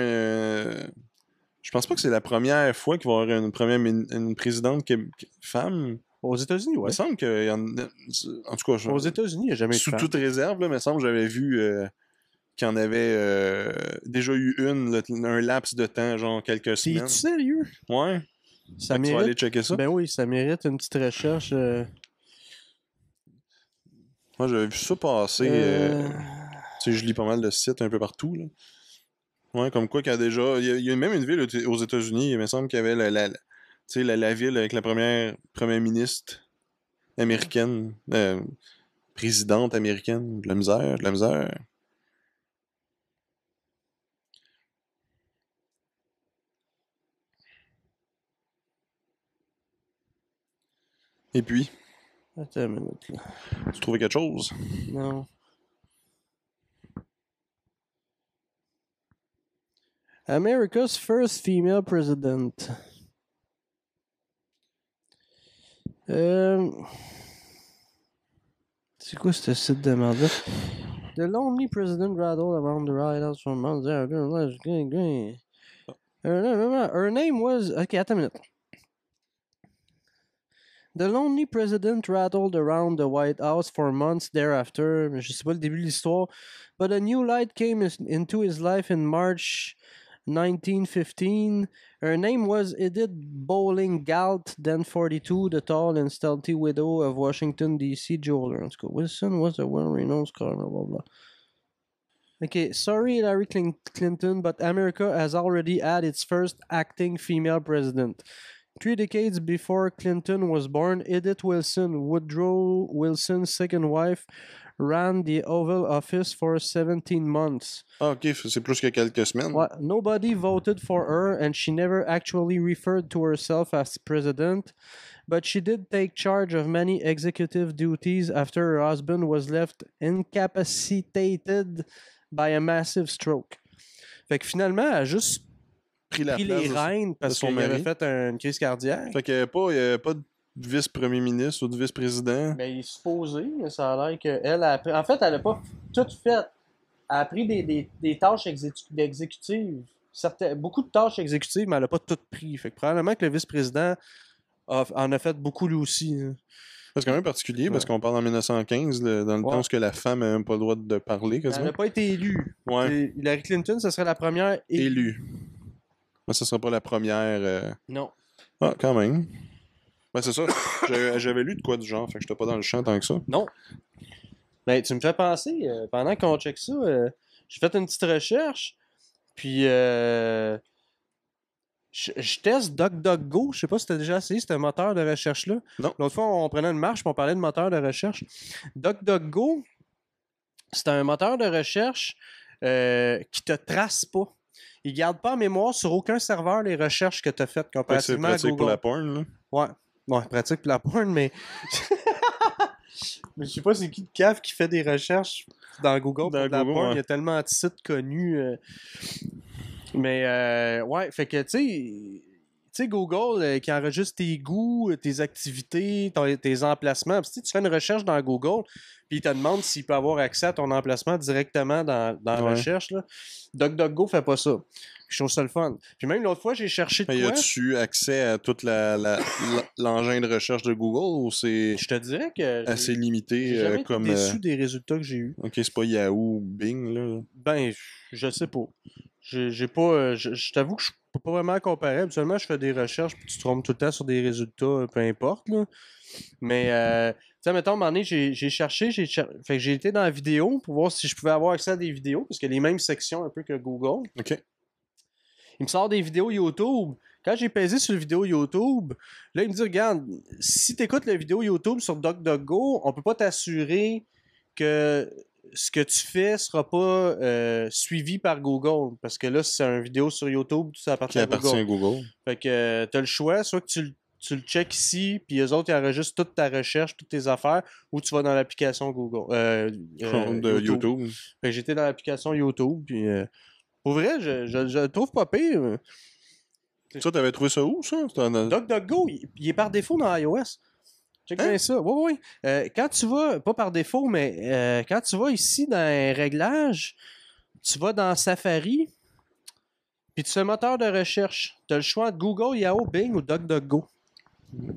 Je pense pas que c'est la première fois qu'il va y avoir une, première une présidente qui femme. Aux États-Unis, Il ouais. me semble qu'il y en a. En tout cas, je- Aux États-Unis, il n'y a jamais de sous toute réserve, là, il me semble que j'avais vu euh, qu'il y en avait euh, déjà eu une, un laps de temps, genre quelques semaines. sérieux? Ouais. Ça que tu vas aller mérite. checker ça. Ben oui, ça mérite une petite recherche. euh, Moi, j'avais vu ça passer. euh, euh, Tu sais, je lis pas mal de sites un peu partout. Là. Ouais, comme quoi qu'il y a déjà. Il y a, il y a même une ville aux- États-Unis, il me semble qu'il y avait la, la, la, la ville avec la première première ministre américaine, euh, présidente américaine. De la misère, de la misère. Et puis, Attends une minute, là. tu trouvais quelque chose? Non. America's first female president. Euh... C'est quoi ce site de merde The lonely president rattled around the White House for months. Her name was... Ok, attends une minute. The lonely president rattled around the White House for months thereafter. Je sais pas le début de l'histoire. But a new light came into his life in March 1915. Her name was Edith Bowling Galt, then 42, the tall and stealthy widow of Washington, D.C. jeweler. Wilson was a well-renowned scholar, blah, blah, blah. Okay, sorry, Hillary Clinton, but America has already had its first acting female president. Three decades before Clinton was born, Edith Wilson, Woodrow Wilson's second wife, ran the Oval Office for 17 months. Ah, ok, c'est plus que quelques semaines. What? Nobody voted for her, and she never actually referred to herself as president. But she did take charge of many executive duties after her husband was left incapacitated by a massive stroke. Fait que finalement, elle a juste Pris la pris place les rênes parce qu'il avait fait une crise cardiaque. Fait qu'il n'y avait pas, il y avait pas de vice-premier ministre ou de vice-président. Ben, il est supposé, mais ça a l'air qu'elle a. En fait, elle a pas tout fait. Elle a pris des, des, des tâches exécu- exécutives. Certaines, beaucoup de tâches exécutives, mais elle a pas toutes pris. Fait que probablement que le vice-président en a fait beaucoup lui aussi. hein. C'est quand même particulier parce qu'on parle en 1915, le- dans le Ouais. temps où la femme n'a même pas le droit de parler Elle quasiment. n'a pas été élue. Ouais, Hillary Clinton, ce serait la première élue. élue. Mais ça sera pas la première. euh, Non. Ah, quand même. Ben, c'est ça. J'avais- lu de quoi du genre, fait que j'étais pas dans le champ tant que ça. Non. Ben, tu me fais penser, euh, pendant qu'on check ça, euh, j'ai fait une petite recherche, puis euh, je, je teste DuckDuckGo. Je sais pas si tu as déjà essayé ce moteur de recherche-là. Non. L'autre fois, on prenait une marche, puis on parlait de moteur de recherche. DuckDuckGo, c'est un moteur de recherche euh, qui te trace pas. Il garde pas en mémoire sur aucun serveur les recherches que tu as faites c'est comparativement à pratique Google. pour la porn, là. Ouais. Ouais, pratique pour la porn, mais. mais je sais pas c'est qui de cave qui fait des recherches dans Google Dans pour de la Google, porn? ouais. Il y a tellement de sites connus. euh. Mais euh, ouais, fait que tu sais. Tu sais, Google euh, qui enregistre tes goûts, tes activités, ton- tes emplacements. Puis, tu sais, tu fais une recherche dans Google, puis il te demande s'il peut avoir accès à ton emplacement directement dans, dans la Ouais. recherche. Là. DuckDuckGo fait pas ça. Je trouve ça le fun. Puis même l'autre fois, j'ai cherché de Mais y quoi. a-tu accès à la- la- l'engin de recherche de Google ou c'est Je te dirais que assez limité jamais euh, été comme. déçu euh, des résultats que j'ai eus. Ok, c'est pas Yahoo ou Bing, là. Ben, je sais pas. J'ai pas. euh, Je, je t'avoue que je peux pas vraiment comparer. Habituellement, je fais des recherches puis tu te trompes tout le temps sur des résultats, peu importe. Là. Mais, euh, tu sais, mettons, à un moment donné, j'ai cherché, j'ai cher- fait que j'ai été dans la vidéo pour voir si je pouvais avoir accès à des vidéos, parce qu'il y a les mêmes sections un peu que Google. Ok. Il me sort des vidéos YouTube. Quand j'ai pesé sur la vidéo YouTube, là, il me dit Regarde, si tu écoutes la vidéo YouTube sur DuckDuckGo, on peut pas t'assurer que ce que tu fais sera pas euh, suivi par Google. Parce que là, c'est une vidéo sur YouTube, tout ça appartient à appartient Google. à Google. Fait que tu as le choix, soit que tu, le- tu le check ici, puis eux autres, ils enregistrent toute ta recherche, toutes tes affaires, ou tu vas dans l'application Google. euh, euh, de YouTube. YouTube. Fait que j'étais dans l'application YouTube, puis euh, pour vrai, je, je, je le trouve pas pire. Ça, t'avais trouvé ça où, ça? DuckDuckGo, il, il est par défaut dans iOS. Check Hein? bien ça. Oui, oui. Euh, quand tu vas, pas par défaut, mais euh, quand tu vas ici dans les réglages, tu vas dans Safari, puis tu fais moteur de recherche. Tu as le choix entre Google, Yahoo, Bing ou DuckDuckGo.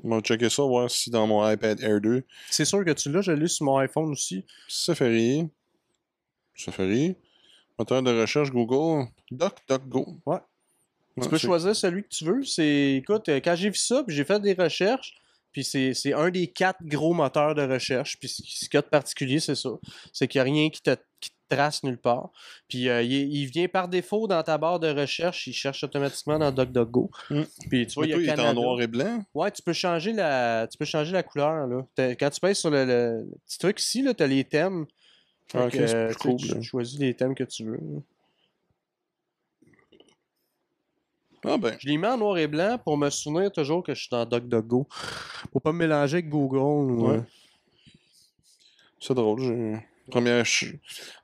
On va checker ça, voir si dans mon iPad Air 2, C'est sûr que tu l'as, je l'ai sur mon iPhone aussi. Safari, Safari, moteur de recherche Google, DuckDuckGo. Ouais. Tu peux choisir celui que tu veux. C'est, écoute, euh, quand j'ai vu ça, puis j'ai fait des recherches, puis c'est, un des quatre gros moteurs de recherche. Puis ce qui- ce qu'il y a de particulier, c'est ça. C'est qu'il n'y a rien qui te, qui te trace nulle part. Puis euh, il, il vient par défaut dans ta barre de recherche, il cherche automatiquement dans DuckDuckGo. Mm. Puis tu vois, Mais il toi, est en noir et blanc? Ouais, tu peux changer la, tu peux changer la couleur. Là. Quand tu pèses sur le, le- le petit truc ici, tu as les thèmes. Ah, ok, que, c'est euh, plus cool, tu là. choisis les thèmes que tu veux. Ah ben, Je l'ai mis en noir et blanc pour me souvenir toujours que je suis dans DuckDuckGo. Pour pas me mélanger avec Google. ou, Ouais. c'est drôle. j'ai- Première ch-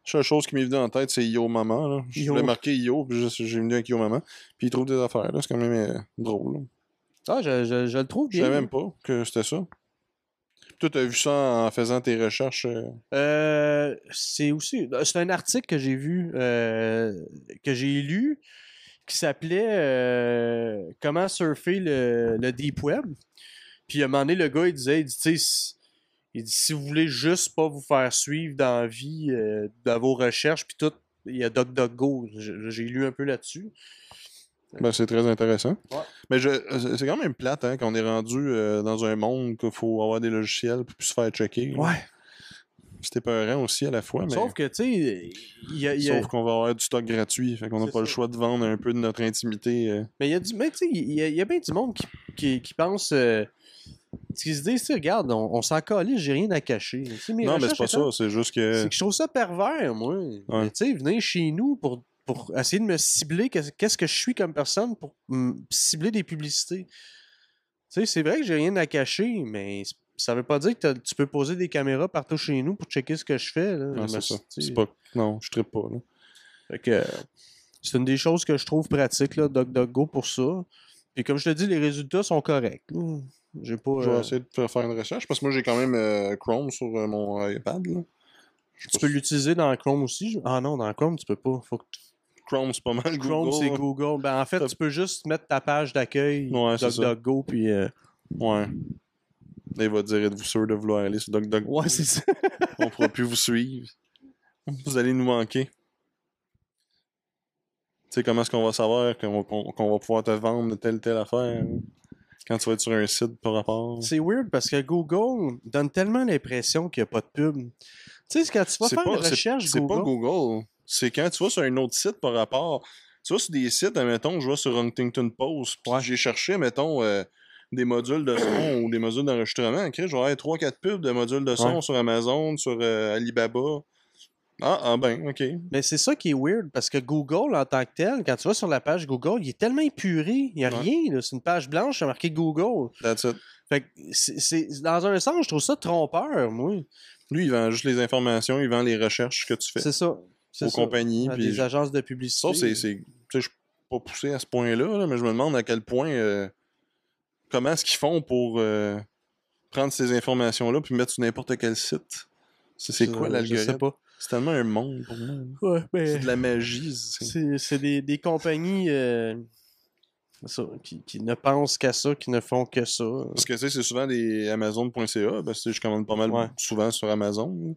chose qui m'est venue en tête, c'est Yo Maman. Là. Je Yo. voulais marquer Yo, puis je- j'ai venu avec Yo Maman. Puis il trouve des affaires. là. C'est quand même euh, drôle. là. Ah, je, je- je le trouve Je bien. savais même pas que c'était ça. Toi, t'as vu ça en faisant tes recherches. euh, Euh, c'est aussi. C'est un article que j'ai vu, euh, que j'ai lu, qui s'appelait euh, Comment surfer le, Deep Web. Puis à un moment donné, le gars, il disait, il dit, tu il dit, si vous voulez juste pas vous faire suivre dans la vie, euh, dans vos recherches, puis tout, il y a DuckDuckGo. J'ai lu un peu là-dessus. Ben, c'est très intéressant. Ouais. Mais je, c'est quand même plate hein, qu'on est rendu euh, dans un monde qu'il faut avoir des logiciels pour se faire checker. Ouais. C'était peurant aussi à la fois, mais. Sauf que, tu sais, il y a. il y a- Sauf qu'on va avoir du stock gratuit, fait qu'on n'a pas le choix de vendre un peu de notre intimité. euh. Mais il y a du. Mais tu sais, il y a, il y a bien du monde qui, qui, qui pense. euh, qui se disent, regarde, on, on s'en calait, j'ai rien à cacher. Mes Non, mais c'est pas ça, c'est juste que. C'est que je trouve ça pervers, moi. Tu sais, venez chez nous pour, pour essayer de me cibler qu'est- qu'est-ce que je suis comme personne pour cibler des publicités. Tu sais, c'est vrai que j'ai rien à cacher, mais ça veut pas dire que tu peux poser des caméras partout chez nous pour checker ce que je fais. Là. Non, c'est ça. pas. Non, je trippe pas, là. fait que, c'est une des choses que je trouve pratique, là, DuckDuckGo, pour ça. Puis comme je te dis, les résultats sont corrects. J'ai pas. Je vais euh, essayer de faire- une recherche parce que moi j'ai quand même euh, Chrome sur euh, mon iPad. Là. Tu peux l'utiliser dans Chrome aussi. Ah non, dans Chrome, tu peux pas. Faut que Chrome, c'est pas mal. Chrome, Google, c'est là. Google. Ben, en fait, tu peux juste mettre ta page d'accueil Ouais, c'est. DuckDuckGo, puis... euh, Ouais. Là, il va dire êtes-vous sûr de vouloir aller sur DuckDuckGo Ouais, c'est ça. On pourra plus vous suivre. Vous allez nous manquer. Tu sais, comment est-ce qu'on va savoir qu'on va, pouvoir te vendre telle telle affaire hein? quand tu vas être sur un site par rapport. C'est weird parce que Google donne tellement l'impression qu'il n'y a pas de pub. Tu sais, c'est quand tu vas C'est faire pas- une recherche C'est Google... pas Google. C'est quand tu vas sur un autre site par rapport. Tu vas sur des sites, admettons, je vais sur Huntington Post, puis j'ai cherché, mettons, euh, des modules de son ou des modules d'enregistrement. Ok, je vais avoir 3-4 pubs de modules de son Ouais. sur Amazon, sur euh, Alibaba. Ah, ah ben, ok. Mais c'est ça qui est weird parce que Google, en tant que tel, quand tu vas sur la page Google, il est tellement épuré. Il n'y a Ouais. rien. là. C'est une page blanche, c'est marqué Google. That's it. Fait que c'est- dans un sens, je trouve ça trompeur, moi. Lui, il vend juste les informations, il vend les recherches que tu fais C'est ça. Aux ça. compagnies. À des agences de publicité. Ça, c'est. c'est- Tu sais, je suis pas poussé à ce point-là, là, mais je me demande à quel point. euh, comment est-ce qu'ils font pour euh, prendre ces informations-là puis mettre sur n'importe quel site? C'est quoi Je l'algorithme? sais pas. C'est tellement un monde pour moi. Ouais, mais... C'est de la magie. c'est- des, des compagnies euh, ça, qui, qui ne pensent qu'à ça, qui ne font que ça. Parce que tu sais, c'est souvent des Amazon.ca, parce que je commande pas mal Ouais. souvent sur Amazon.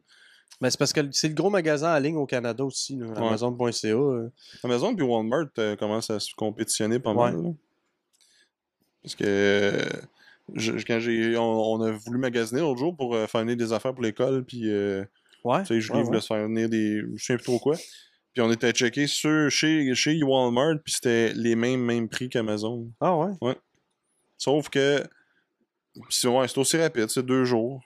Mais c'est parce que c'est le gros magasin en ligne au Canada aussi, là, Amazon.ca. euh. Amazon puis Walmart euh, commencent à se compétitionner pas Ouais. mal. là. Parce que euh, je- quand j'ai on, on a voulu magasiner l'autre jour pour euh, faire venir des affaires pour l'école, puis Ouais. tu sais, Julie ouais, voulait ouais. se faire venir des. Je sais plus trop quoi. Puis on était checké sur, chez, chez Walmart, puis c'était les mêmes, mêmes prix qu'Amazon. Ah ouais. Sauf que c'est ouais, c'est aussi rapide, c'est deux jours.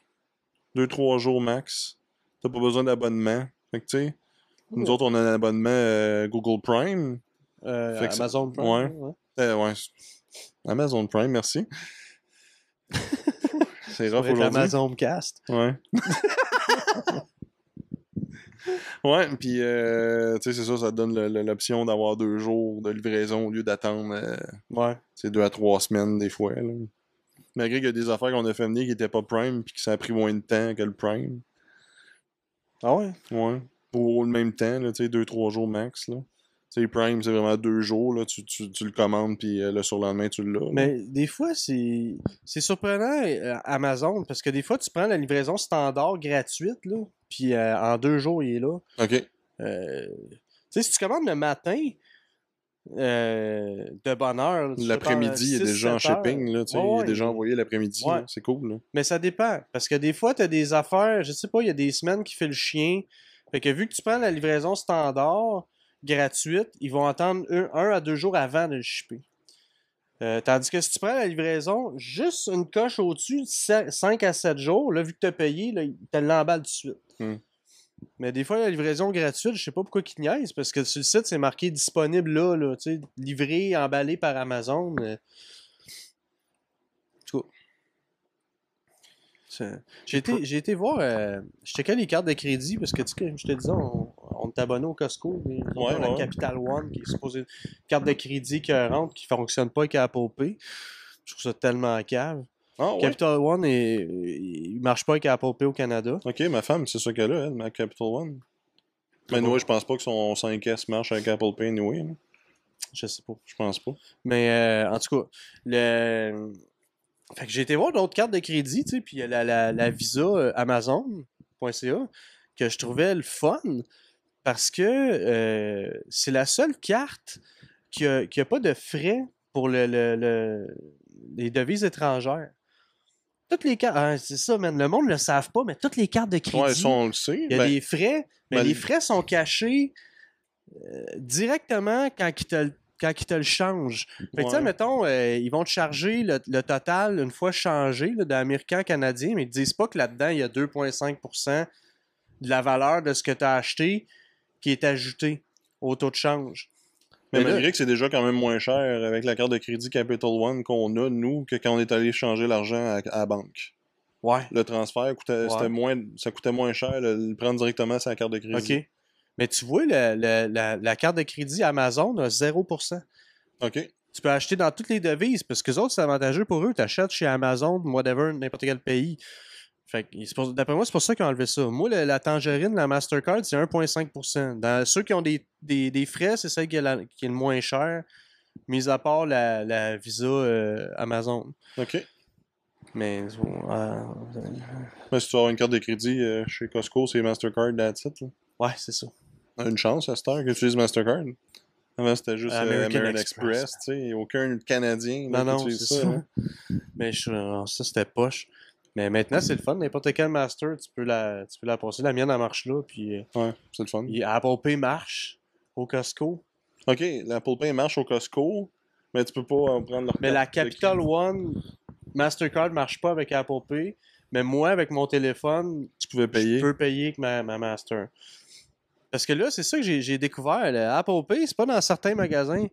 Deux, trois jours max. T'as pas besoin d'abonnement. Fait que tu sais, nous Ouais. autres, on a un abonnement euh, Google Prime. Euh, Fait que ça- Amazon Prime. ouais. ouais. Euh, ouais. Amazon Prime, merci. c'est rough aujourd'hui. Amazon Cast. Ouais. ouais, puis euh, tu sais, c'est ça, ça donne l'option d'avoir deux jours de livraison au lieu d'attendre euh, Ouais. c'est deux à trois semaines des fois. Là. Malgré qu'il y a des affaires qu'on a fait venir qui n'étaient pas Prime puis que ça a pris moins de temps que le Prime. Ah ouais? Ouais. Pour le même temps, là, deux, trois jours max. Là. Tu sais, Prime, c'est vraiment deux jours. Là, tu, tu, tu le commandes puis euh, le surlendemain, tu l'as. Mais des fois, c'est c'est surprenant euh, Amazon parce que des fois, tu prends la livraison standard gratuite, là, puis euh, en deux jours, il est là. OK. Euh, tu sais, si tu commandes le matin euh, de fais L'après-midi, il est par déjà en 6-7 heures. shipping. Là, tu sais, Ouais, il est ouais, déjà il- envoyé l'après-midi. Ouais. C'est cool. Là. Mais ça dépend. Parce que des fois, tu as des affaires, je sais pas, il y a des semaines qui fait le chien. Fait que vu que tu prends la livraison standard gratuite, ils vont attendre un, un à deux jours avant de le shipper. Euh, tandis que si tu prends la livraison juste une coche au-dessus, 5 à 7 jours, là, vu que tu as payé, là, ils te l'emballent tout de suite. Hmm. Mais des fois, la livraison gratuite, je sais pas pourquoi ils niaisent, parce que sur le site, c'est marqué disponible là, là tu sais, livré, emballé par Amazon. En tout cas. C'est- J'ai été, j'ai été voir, euh, je checkais les cartes de crédit parce que tu sais, comme je te disais, on, on est abonné au Costco. mais on Ouais, a la ouais. Capital One qui est supposée carte de crédit qui rentre, qui fonctionne pas avec Apple Pay. Je trouve ça tellement cave. Ah ouais. Capital One, est, il marche pas avec Apple Pay au Canada. Ok, ma femme, c'est ça qu'elle a, elle, ma Capital One. Mais bon. nous, je pense pas que son 5S marche avec Apple Pay anyway. là. Je sais pas. Je pense pas. Mais euh, en tout cas, le. Fait que j'ai été voir d'autres cartes de crédit, tu sais, puis il y a la, la, la Visa euh, Amazon.ca que je trouvais le fun parce que euh, c'est la seule carte qui a, qui a pas de frais pour le, le- le- les devises étrangères. Toutes les cartes. ah, c'est ça, man. Le monde ne le savent pas, mais toutes les cartes de crédit. Ouais, ça, on le sait. Il y a Ben, des frais, mais ben, les frais sont cachés euh, directement quand ils te, le- quand ils te le changent. Fait que, tu sais, ouais. mettons, euh, ils vont te charger le, le total une fois changé là, d'américain-canadien, mais ils te disent pas que là-dedans, il y a 2,5% de la valeur de ce que tu as acheté qui est ajouté au taux de change. Mais Mais là- malgré que c'est déjà quand même moins cher avec la carte de crédit Capital One qu'on a, nous, que quand on est allé changer l'argent à, à la banque. Ouais. Le transfert, coûtait, Ouais. moins, ça coûtait moins cher de le prendre directement sur la carte de crédit. OK. Mais tu vois, le- le- la, la carte de crédit Amazon a 0%. OK. Tu peux acheter dans toutes les devises, parce que les autres, c'est avantageux pour eux. Tu achètes chez Amazon, whatever, n'importe quel pays. Fait que, d'après moi, c'est pour ça qu'ils ont enlevé ça. Moi, la tangerine, la Mastercard, c'est 1,5%. Dans ceux qui ont des, des- des frais, c'est celle qui est, la- qui est le moins cher, mis à part la, la Visa euh, Amazon. OK. Mais, euh, Mais si tu avoir une carte de crédit euh, chez Costco, c'est Mastercard, it. là. ouais, c'est ça. Une chance à cette heure que tu utilises Mastercard. Avant, c'était juste American American, Express. Express, tu sais. Aucun Canadien là, Non, non, qui utilise c'est ça. ça. hein. Mais je- ça, c'était poche. Mais maintenant, c'est le fun. N'importe quel master, tu peux la, tu peux la passer. La mienne, elle marche là. Puis euh, Ouais, c'est le fun. Apple Pay marche au Costco. OK, l'Apple Pay marche au Costco, mais tu peux pas euh, prendre leur Mais la Capital One Mastercard marche pas avec Apple Pay. Mais moi, avec mon téléphone, Tu pouvais payer. je peux payer avec ma, ma Master. Parce que là, c'est ça que j'ai découvert. Le Apple Pay, c'est pas dans certains magasins.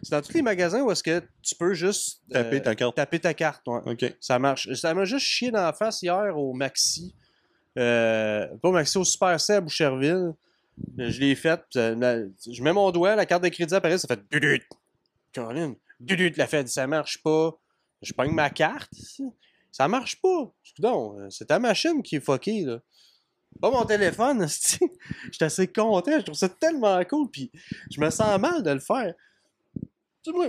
C'est dans tous les magasins où est-ce que tu peux juste euh, Taper ta carte. taper ta carte. ouais. OK. Ça marche. Ça m'a juste chié dans la face hier au Maxi. Euh, pas au Maxi, au Super C à Boucherville. Euh, Je l'ai fait. je mets mon doigt, la carte de crédit apparaît, ça fait dudut. Caroline, dudut, la fait, ça marche pas. Je pogne ma carte. ici. Ça marche pas. C'est ta machine qui est fuckée, là. Pas mon téléphone, esti. J'étais assez content, je trouve ça tellement cool, puis je me sens mal de le faire. Tu moi,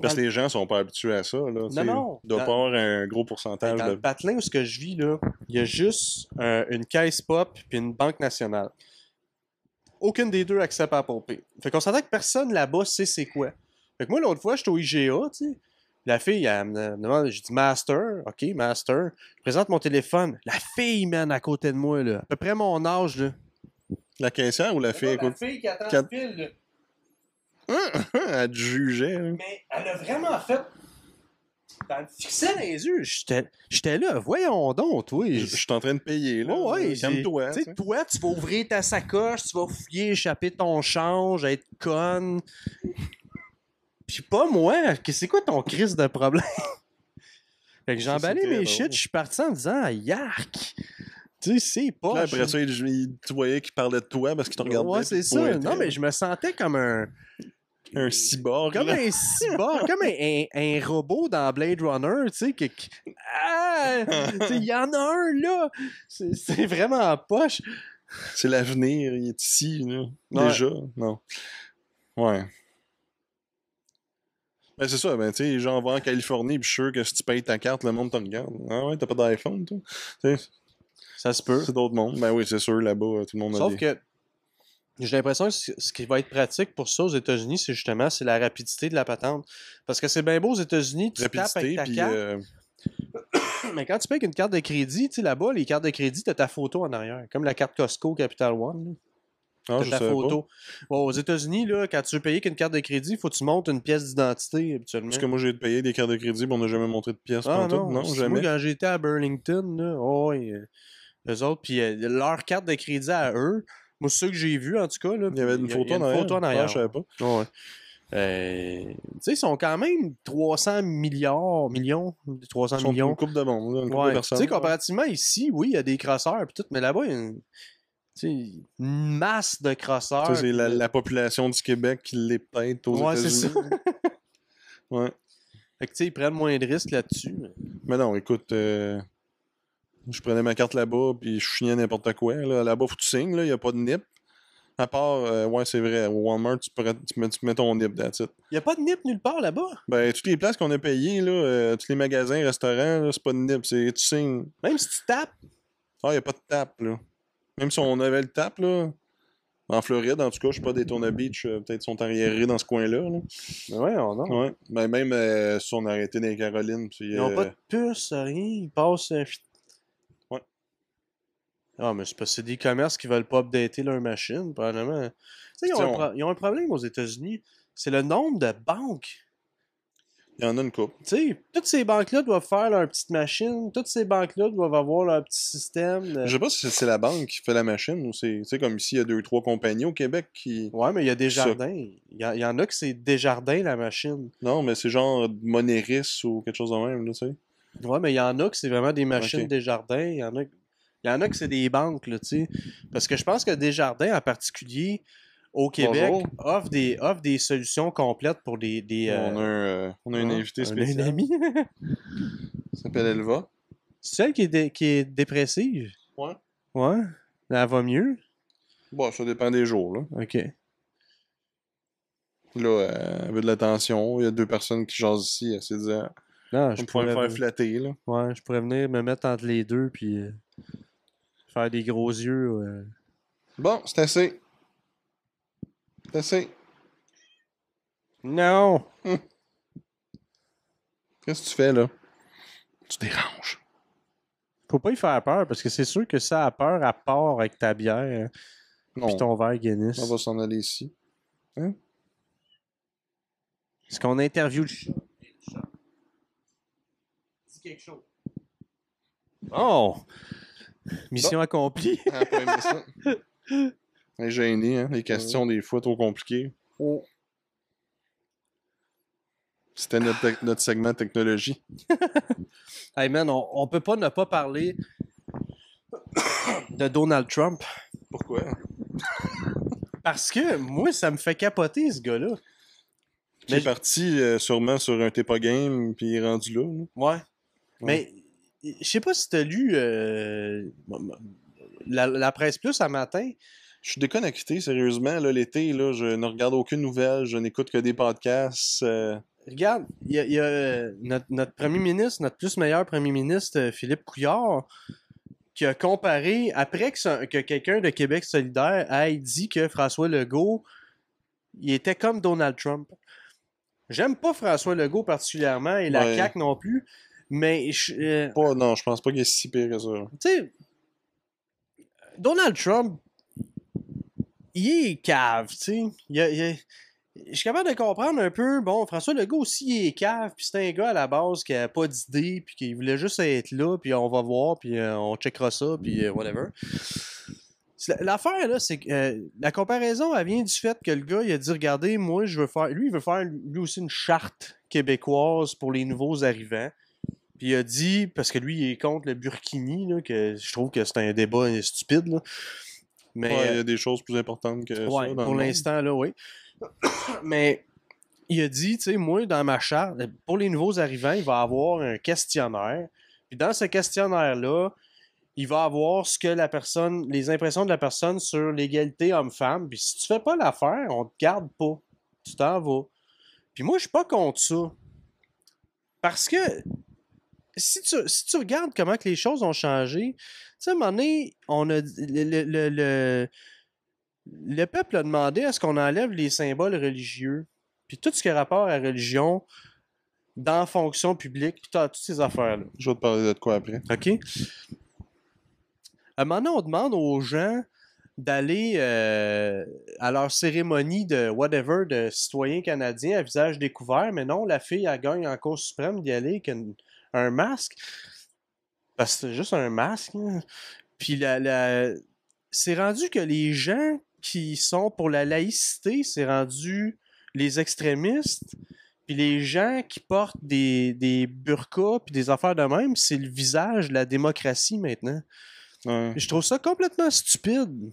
Parce que les gens sont pas habitués à ça. Là, sais. non. Il doit Dans- pas avoir un gros pourcentage dans le de. patelin où ce que je vis, là, il y a juste une caisse pop puis une banque nationale. Aucune des deux accepte Apple Pay. Fait qu'on s'entend que personne là-bas sait c'est quoi. Fait que moi, l'autre fois, j'étais au IGA, tu sais. La fille, elle me demande, j'ai dit Master, ok, Master. Je présente mon téléphone. La fille, man, à côté de moi, là. À peu près mon âge, là. La caissière ou la fille, écoute, fille qui attend Quatre- le fil, là. elle te jugeait. là. Mais elle a vraiment fait. Elle me fixait les yeux. J'étais j'étais là, voyons donc, toi. Je je suis en train de payer. Là. Ouais, ouais, Calme-toi. sais, tu sais. toi, tu vas ouvrir ta sacoche, tu vas fouiller, échapper ton change, être conne. Puis pas moi. que- C'est quoi ton crise de problème? fait que j'ai emballé mes drôle. shit, je suis parti en disant, yark! Tu sais, c'est pas. Là, après ça, il- il- tu voyais qu'il parlait de toi parce qu'il te regardait. Ouais, c'est ça. Non, mais je me sentais comme un. Un cyborg. Comme là. un cyborg, comme un, un- un robot dans Blade Runner, tu sais, Ah! Tu sais, Il y en a un, là! C'est c'est vraiment poche. C'est l'avenir, il est ici, là. Ouais. Déjà. Non. Ouais. Ben, c'est ça, ben, tu sais, les gens vont en Californie, puis je suis sûr que si tu payes ta carte, le monde te regarde. Ah ouais, t'as pas d'iPhone, toi? Ça se peut. c'est d'autres mondes. Ben oui, c'est sûr, là-bas, tout le monde a Sauf des... que j'ai l'impression que ce qui va être pratique pour ça aux États-Unis, c'est justement c'est la rapidité de la patente. Parce que c'est bien beau aux États-Unis, tu tapes rapidité, avec ta carte, euh, mais quand tu payes avec une carte de crédit, tu sais, là-bas, les cartes de crédit, t'as ta photo en arrière. Comme la carte Costco Capital One. là. Ah, je ta photo. Bon, aux États-Unis, quand tu veux payer avec une carte de crédit, il faut que tu montes une pièce d'identité habituellement. Parce que moi, j'ai payé des cartes de crédit, mais on n'a jamais montré de pièces. Ah non, non jamais. Moi, quand j'étais à Burlington, là, oh, euh, eux autres, puis euh, leur carte de crédit à eux, moi, c'est ça que j'ai vu, en tout cas. Là, Il y avait une puis photo y a photo en Ah, arrière. je savais pas. Ouais. Euh, tu sais, ils sont quand même 300 milliards, millions, 300 Ils sont millions. une couple de monde, une Ouais. Tu sais, comparativement ici, oui, il y a des crosseurs puis tout, mais là-bas, il y a une, une masse de crosseurs. Ça, c'est la, population du Québec qui l'est peut-être aux Ouais, c'est États-Unis. ouais. Fait que, tu sais, ils prennent moins de risques là-dessus. mais- Mais non, écoute, euh, je prenais ma carte là-bas, puis je chignais n'importe quoi. Là. Là-bas, faut que tu signes, il n'y a pas de NIP. À part, euh, ouais, c'est vrai, au Walmart, tu, pourrais- tu, mets, tu mets ton NIP, that's. Il n'y a pas de NIP nulle part là-bas? Ben, toutes les places qu'on a payées, là, euh, tous les magasins, restaurants, là, c'est pas de NIP, c'est tu signes. Même si tu tapes? Ah, il n'y a pas de tape, là. Même si on avait le tape, là, En Floride, en tout cas, je sais pas, Daytona Beach, euh, peut-être sont arriérés dans ce coin-là. là. Mais ouais, on a. Ouais. Ben, même euh, si on a arrêté dans les Carolines. Puis, Ils n'ont euh, pas de puce, rien. Ils passent. euh, Ouais. Ah, mais c'est parce que c'est des commerces qui veulent pas updater leur machine, probablement. Tu sais, ils, ont on- pro- ils ont un problème aux États-Unis. C'est le nombre de banques. Il y en a une coupe. Tu sais, toutes ces banques-là doivent faire leur petite machine. Toutes ces banques-là doivent avoir leur petit système. de- Je sais pas si c'est la banque qui fait la machine ou c'est tu sais, comme ici, il y a deux ou trois compagnies au Québec qui. Ouais, mais il y a des jardins. Il y, en a que c'est des jardins, la machine. Non, mais c'est genre Monéris ou quelque chose de même, tu sais. Ouais, mais il y en a que c'est vraiment des machines des jardins. Il y en a, il y en a que c'est des banques, là, tu sais. Parce que je pense que Desjardins, en particulier, au Québec, offre des, offre des solutions complètes pour des. des euh, on a un, euh, on a un ouais, invité on a spécial. une amie. Ça s'appelle Elva. C'est celle qui est, dé- qui est dépressive. Ouais. Ouais. Elle va mieux? Bon, ça dépend des jours, là. Ok. Là, euh, elle veut de l'attention. Il y a deux personnes qui jasent ici. Elle s'est dit, ah, Non, on je pourrait pourrais, me faire venir- flatter, là. ouais, je pourrais venir me mettre entre les deux puis euh, faire des gros yeux. euh. Bon, c'est assez. Non! Qu'est-ce que tu fais, là? Tu déranges. Faut pas y faire peur parce que c'est sûr que ça a peur à part avec ta bière Non, puis ton verre Guinness. on va s'en aller ici. Est-ce qu'on interview le chat? Dis quelque chose. Oh! Mission accomplie. Elle est gênée, hein? Les questions, des fois, trop compliquées. Oh. C'était notre, notre segment technologie. Hey man, on, on peut pas ne pas parler de Donald Trump. Pourquoi? Parce que moi, ça me fait capoter ce gars-là. Mais est je- parti euh, sûrement sur un Tepa Game, puis il est rendu là. là. Ouais. Mais je sais pas si t'as lu euh, la, la presse plus un matin. Je suis déconnecté, sérieusement. L'été, je ne regarde aucune nouvelle, je n'écoute que des podcasts. euh, Regarde, il y a, il y a, euh, notre, notre premier ministre, notre plus meilleur premier ministre, euh, Philippe Couillard, qui a comparé, après que, quelqu'un de Québec solidaire ait dit que François Legault, il était comme Donald Trump. J'aime pas François Legault particulièrement, et la Ouais. CAQ non plus, mais je- euh, pas, non, je pense pas qu'il est si pire que ça. tu sais, Donald Trump, il est cave, tu sais. Je suis capable de comprendre un peu. Bon, François Legault aussi, il est cave, puis c'est un gars à la base qui a pas d'idée, puis qui voulait juste être là, puis on va voir, puis euh, on checkera ça, puis euh, whatever. L'affaire, là, c'est que euh, la comparaison, elle vient du fait que le gars, il a dit Regardez, moi, je veux faire. Lui, il veut faire lui aussi une charte québécoise pour les nouveaux arrivants. Puis il a dit, parce que lui, il est contre le burkini, que je trouve que c'est un débat stupide. Là. Mais Ouais, il y a des choses plus importantes que ouais, ça. dans pour l'instant, là, oui. Mais il a dit, tu sais, moi, dans ma charte, pour les nouveaux arrivants, il va avoir un questionnaire. Puis dans ce questionnaire-là, il va avoir ce que la personne, les impressions de la personne sur l'égalité homme-femme. Puis si tu fais pas l'affaire, on te garde pas. Tu t'en vas. Puis moi, je suis pas contre ça. Parce que si tu, si tu regardes comment que les choses ont changé, tu sais, à un moment donné, on a, le, le, le, le- le peuple a demandé à ce qu'on enlève les symboles religieux, puis tout ce qui a rapport à la religion dans fonction publique, puis t'as toutes ces affaires-là. Je vais te parler de quoi après. OK? À un moment donné, on demande aux gens d'aller euh, à leur cérémonie de whatever de citoyens canadiens à visage découvert, mais non, la fille, elle gagne en cause suprême d'y aller avec une- un masque. Parce que juste un masque. hein. Puis la, la- c'est rendu que les gens qui sont pour la laïcité, c'est rendu les extrémistes. Puis les gens qui portent des, des burkas puis des affaires de même, c'est le visage de la démocratie maintenant. Ouais. Je trouve ça complètement stupide.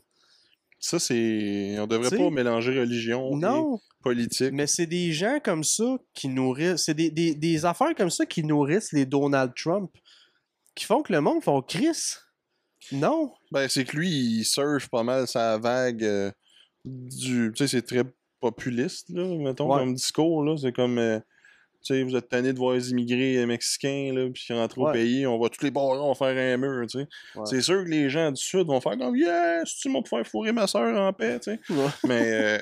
Ça, c'est. On devrait pas mélanger religion et Non, politique. mais c'est des gens comme ça qui nourrissent. C'est des, des, des affaires comme ça qui nourrissent les Donald Trump. Qui font que le monde font Chris. Non. Ben, c'est que lui, il surfe pas mal sa vague euh, du. Tu sais, c'est très populiste, là, mettons, Ouais. comme discours, là. C'est comme. euh, sais, vous êtes tanné de voir les immigrés mexicains, là, puis rentrer au Ouais. pays, on va tous les barrer, on va faire un mur, tu sais. Ouais. C'est sûr que les gens du Sud vont faire comme « Yes, tu m'as faire fourrer ma soeur en paix », tu sais. Mais euh,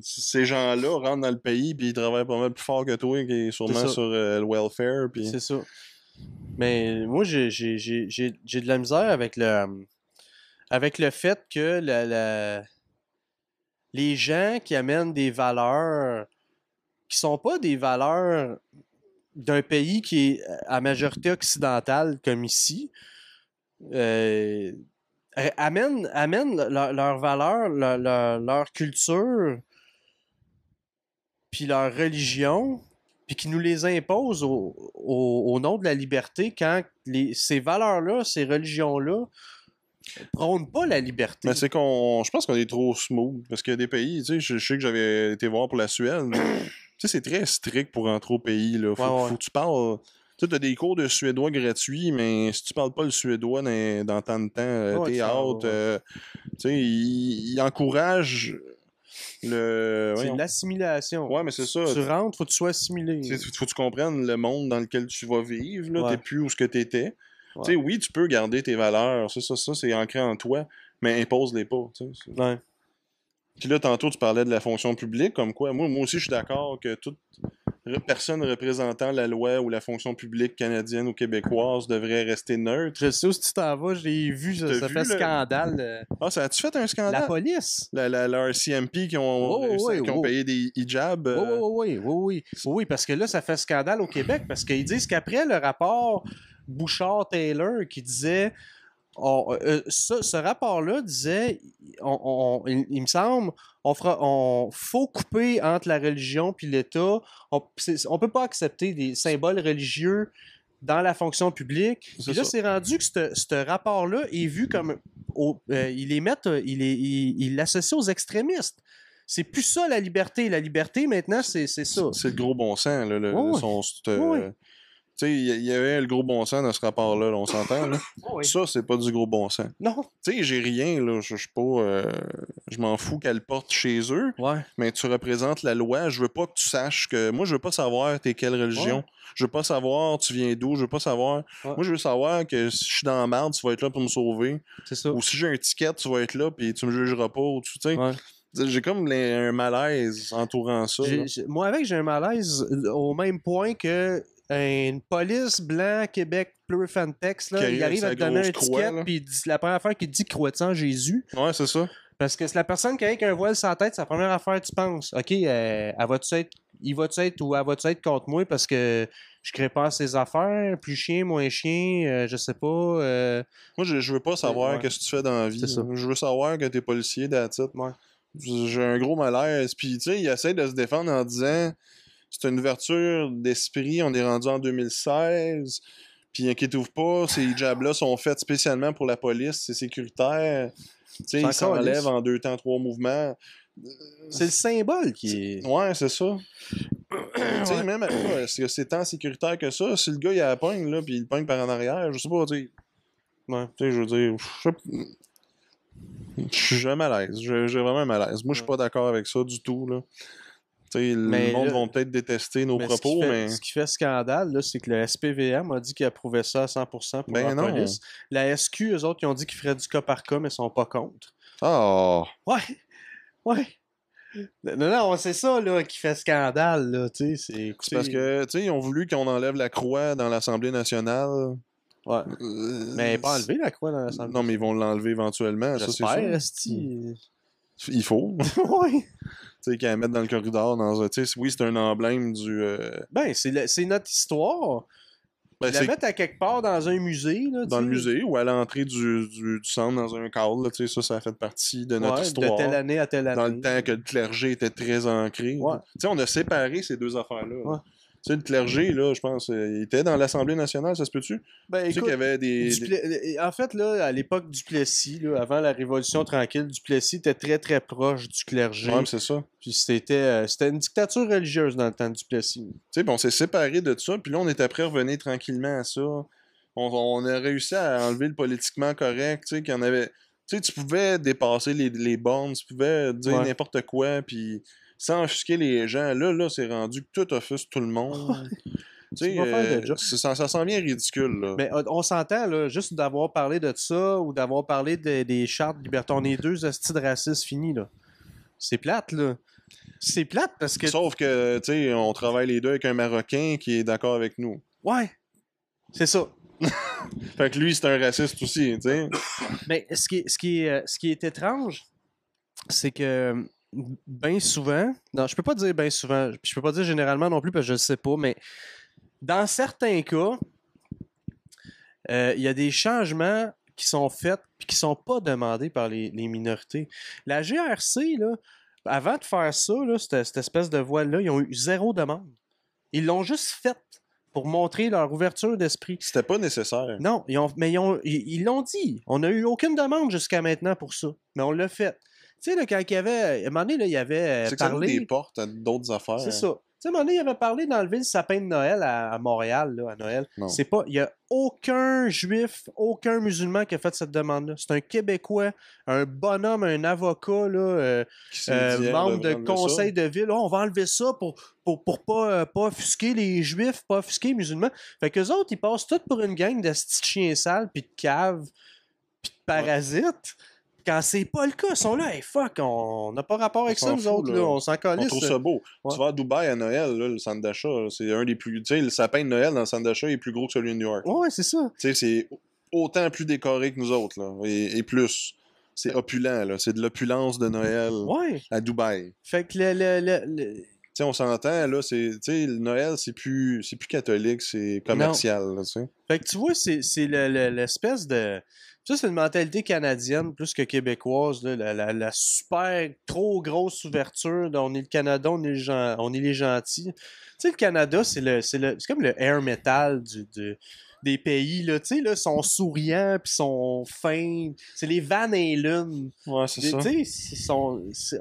ces gens-là rentrent dans le pays, puis ils travaillent pas mal plus fort que toi, qui est sûrement sur euh, le welfare, puis... C'est ça. Mais moi, j'ai- de la misère avec le, avec le fait que la, la- les gens qui amènent des valeurs qui sont pas des valeurs d'un pays qui est à majorité occidentale comme ici, euh, amènent, amènent leur- leurs valeurs, leur, leur- leur culture, puis leur religion, puis qui nous les imposent au, au- au nom de la liberté quand les, ces valeurs-là, ces religions-là, prônent pas la liberté. Mais c'est qu'on. Je pense qu'on est trop smooth. Parce qu'il y a des pays, tu sais, je, je sais que j'avais été voir pour la Suède. tu sais, c'est très strict pour rentrer au pays, là. Faut, Ouais, ouais. faut que tu parles. Tu sais, t'as des cours de suédois gratuits, mais si tu parles pas le suédois dans, dans tant de temps, euh, t'es out. euh, tu sais, il, il encourage le. c'est l'assimilation. Ouais, mais c'est ça. Tu rentres, faut que tu sois assimilé. Faut que tu comprennes le monde dans lequel tu vas vivre. Là. Ouais. T'es plus où ce que t'étais. Ouais. Tu sais, oui, tu peux garder tes valeurs. Ça, ça, ça, c'est ancré en toi. Mais impose-les pas. Ouais. Puis là, tantôt, tu parlais de la fonction publique, comme quoi, moi, moi aussi, je suis d'accord que toute personne représentant la loi ou la fonction publique canadienne ou québécoise devrait rester neutre. Je sais où si tu t'en vas, je l'ai vu, ça, ça vu fait le- scandale. euh, Ah, ça a-tu fait un La scandale? police. La, la, la RCMP qui ont, Oh, oui, qui ont oui. payé des hijabs. Oui, euh, oui, oui, oui, oui. Oui, parce que là, ça fait scandale au Québec, parce qu'ils disent qu'après le rapport Bouchard-Taylor qui disait. On- euh, ça- ce rapport-là disait, on- on- il, il me semble, on fera, on faut couper entre la religion puis l'État. On, on peut pas accepter des symboles religieux dans la fonction publique. Puis là, c'est rendu que ce rapport-là est vu comme, au- euh, il les met, euh, il est- il- il l'associe aux extrémistes. C'est plus ça la liberté. La liberté maintenant, c'est ça. C'est le gros bon sens, là. Le, son- euh. Tu sais, il y, avait le gros bon sens dans ce rapport-là, là, on s'entend, là. Ça, c'est pas du gros bon sens. Non. Tu sais, j'ai rien, là. Je suis pas. euh, je m'en fous qu'elle porte chez eux, Ouais. mais tu représentes la loi. Je veux pas que tu saches que. Moi, je veux pas savoir t'es quelle religion. Ouais. Je veux pas savoir tu viens d'où. Je veux pas savoir. Ouais. Moi, je veux savoir que si je suis dans la merde, tu vas être là pour me sauver. C'est ça. Ou si j'ai un ticket, tu vas être là puis tu me jugeras pas. Ou tu sais. J'ai comme les- un malaise entourant ça. J'ai- là. j'ai- moi, avec, j'ai un malaise au même point que une police blanc Québec Plurifantex, là, il arrive à te donner un ticket, puis la première affaire qu'il dit, crois-tu en Jésus? Ouais, c'est ça. Parce que c'est la personne qui a avec un voile sur la tête, c'est la première affaire que tu penses. OK, euh, elle va-tu être, il va-tu être ou elle va-tu être contre moi parce que je crée pas ses affaires, plus chien, moins chien, euh, je sais pas. euh, Moi, je, je veux pas savoir ouais. qu'est-ce que tu fais dans la vie. Ça. Je veux savoir que t'es policier, it. Ouais. J'ai un gros malaise. Puis, tu sais, il essaie de se défendre en disant c'est une ouverture d'esprit, on est rendu en 2016. Puis, inquiétez-vous pas, ces hijabs-là sont faits spécialement pour la police, c'est sécuritaire. Tu sais, ils s'enlèvent en deux temps, trois mouvements. c'est le symbole qui est. Ouais, c'est ça. tu sais, même à- est-ce que c'est tant sécuritaire que ça? Si le gars, il a la pogne, là, puis il pogne par en arrière, je sais pas, tu sais. Ouais. Tu sais, je veux dire, je suis un malaise. J'ai j'ai vraiment un malaise. Moi, je suis pas d'accord avec ça du tout, là. Le monde va peut-être détester nos Mais ce propos, fait- mais... Ce qui fait scandale, c'est que le SPVM a dit qu'il approuvait ça à 100% pour Ben la non. police. La SQ, eux autres, ils ont dit qu'ils feraient du cas par cas, mais ils sont pas contre. Ah! Ouais, ouais. Non, non, c'est ça là, qui fait scandale, là, tu sais. C'est C'est parce que, tu sais, ils ont voulu qu'on enlève la croix dans l'Assemblée nationale. Ouais. Euh, Mais pas enlevé la croix dans l'Assemblée. Non, mais ils vont l'enlever éventuellement, ça, c'est J'espère, sûr. esti. Il faut. ouais. Sais, la mettre dans le corridor, dans un... Tu sais, oui, c'est un emblème du... euh, Ben, c'est notre histoire. ben, la mettre à quelque part dans un musée, là, dans le musée ou à l'entrée du, du, du centre dans un cadre, là, tu sais, ça, ça a fait partie de notre Ouais, histoire. De telle année à telle année. dans le temps que le clergé était très ancré. Ouais. Tu sais, on a séparé ces deux affaires-là. Ouais. Tu sais, le clergé, là, je pense, euh, il était dans l'Assemblée nationale, ça se peut-tu? Ben, Tu sais écoute, qu'il y avait des... En fait, là, à l'époque du Plessis, là, avant la Révolution tranquille, Duplessis était très très proche du clergé. Ouais, c'est ça. Puis c'était euh, c'était une dictature religieuse dans le temps de Duplessis. Tu sais, on s'est séparé de ça, puis là, on était prêt à revenir tranquillement à ça. On, on a réussi à enlever le politiquement correct, tu sais, qu'il y en avait... Tu sais, tu pouvais dépasser les, les bornes, tu pouvais dire Ouais. n'importe quoi, puis sans offusquer les gens. Là, là, c'est rendu que tout offusque tout le monde. Tu euh, ça, ça s'en vient ridicule, là. Mais on, on s'entend, là, juste d'avoir parlé de ça ou d'avoir parlé de- des chartes libertaires. On est deux hosties de racistes finis, là. C'est plate, là. C'est plate parce que. Sauf que, tu sais, on travaille les deux avec un Marocain qui est d'accord avec nous. Ouais. C'est ça. Fait que lui, c'est un raciste aussi, tu sais. Mais ce qui ce qui est, euh, ce qui est étrange, c'est que bien souvent, non, je peux pas dire bien souvent, je peux pas dire généralement non plus parce que je le sais pas, mais dans certains cas, euh, il y a des changements qui sont faits puis qui sont pas demandés par les, les minorités. La GRC, là, avant de faire ça, là, cette, cette espèce de voile-là, ils ont eu zéro demande. Ils l'ont juste faite pour montrer leur ouverture d'esprit. C'était pas nécessaire. Non, ils ont, mais ils ont- ils ils l'ont dit. On n'a eu aucune demande jusqu'à maintenant pour ça. Mais on l'a fait. Tu sais, là, quand il y avait. À un moment donné, là, il avait euh, C'est parlé. des portes à d'autres affaires. C'est ça. Tu sais, à un moment donné, il avait parlé d'enlever le sapin de Noël à, à Montréal, là, à Noël. Non. C'est pas. Il y a aucun juif, aucun musulman qui a fait cette demande-là. C'est un Québécois, un bonhomme, un avocat, là, euh, euh, dit, membre de conseil de ville. Oh, on va enlever ça pour, pour, pour pas, euh, pas offusquer les juifs, pas offusquer les musulmans. Fait qu'eux autres, ils passent tout pour une gang de chiens sales, puis de caves, puis de parasites. Quand c'est pas le cas, ils sont là, hey fuck, on n'a pas rapport avec On ça, nous autres, là. là, on s'en ça. On calisse. trouve ça beau. Ouais. Tu vas à Dubaï à Noël, là, le centre d'achat, c'est un des plus. Tu sais, le sapin de Noël dans le centre d'achat est plus gros que celui de New York. Ouais, c'est ça. Tu sais, c'est autant plus décoré que nous autres, là. Et, et plus. C'est opulent, là. C'est de l'opulence de Noël Ouais. à Dubaï. Fait que le. le, le- le- Tu sais, on s'entend, là, c'est, tu sais, le Noël, c'est plus, c'est plus catholique, c'est commercial, là, tu sais. Fait que tu vois, c'est c'est le- le- l'espèce de. Ça, c'est une mentalité canadienne plus que québécoise. là, la, la- la super trop grosse ouverture. on est le Canada, on est, le gen- on est les gentils. Tu sais, le Canada, c'est le, comme le air metal du, du- des pays. Là, tu sais, là, sont souriants puis sont fins. C'est les Van Halen. Ouais, c'est ça. Tu sais, sont. c'est-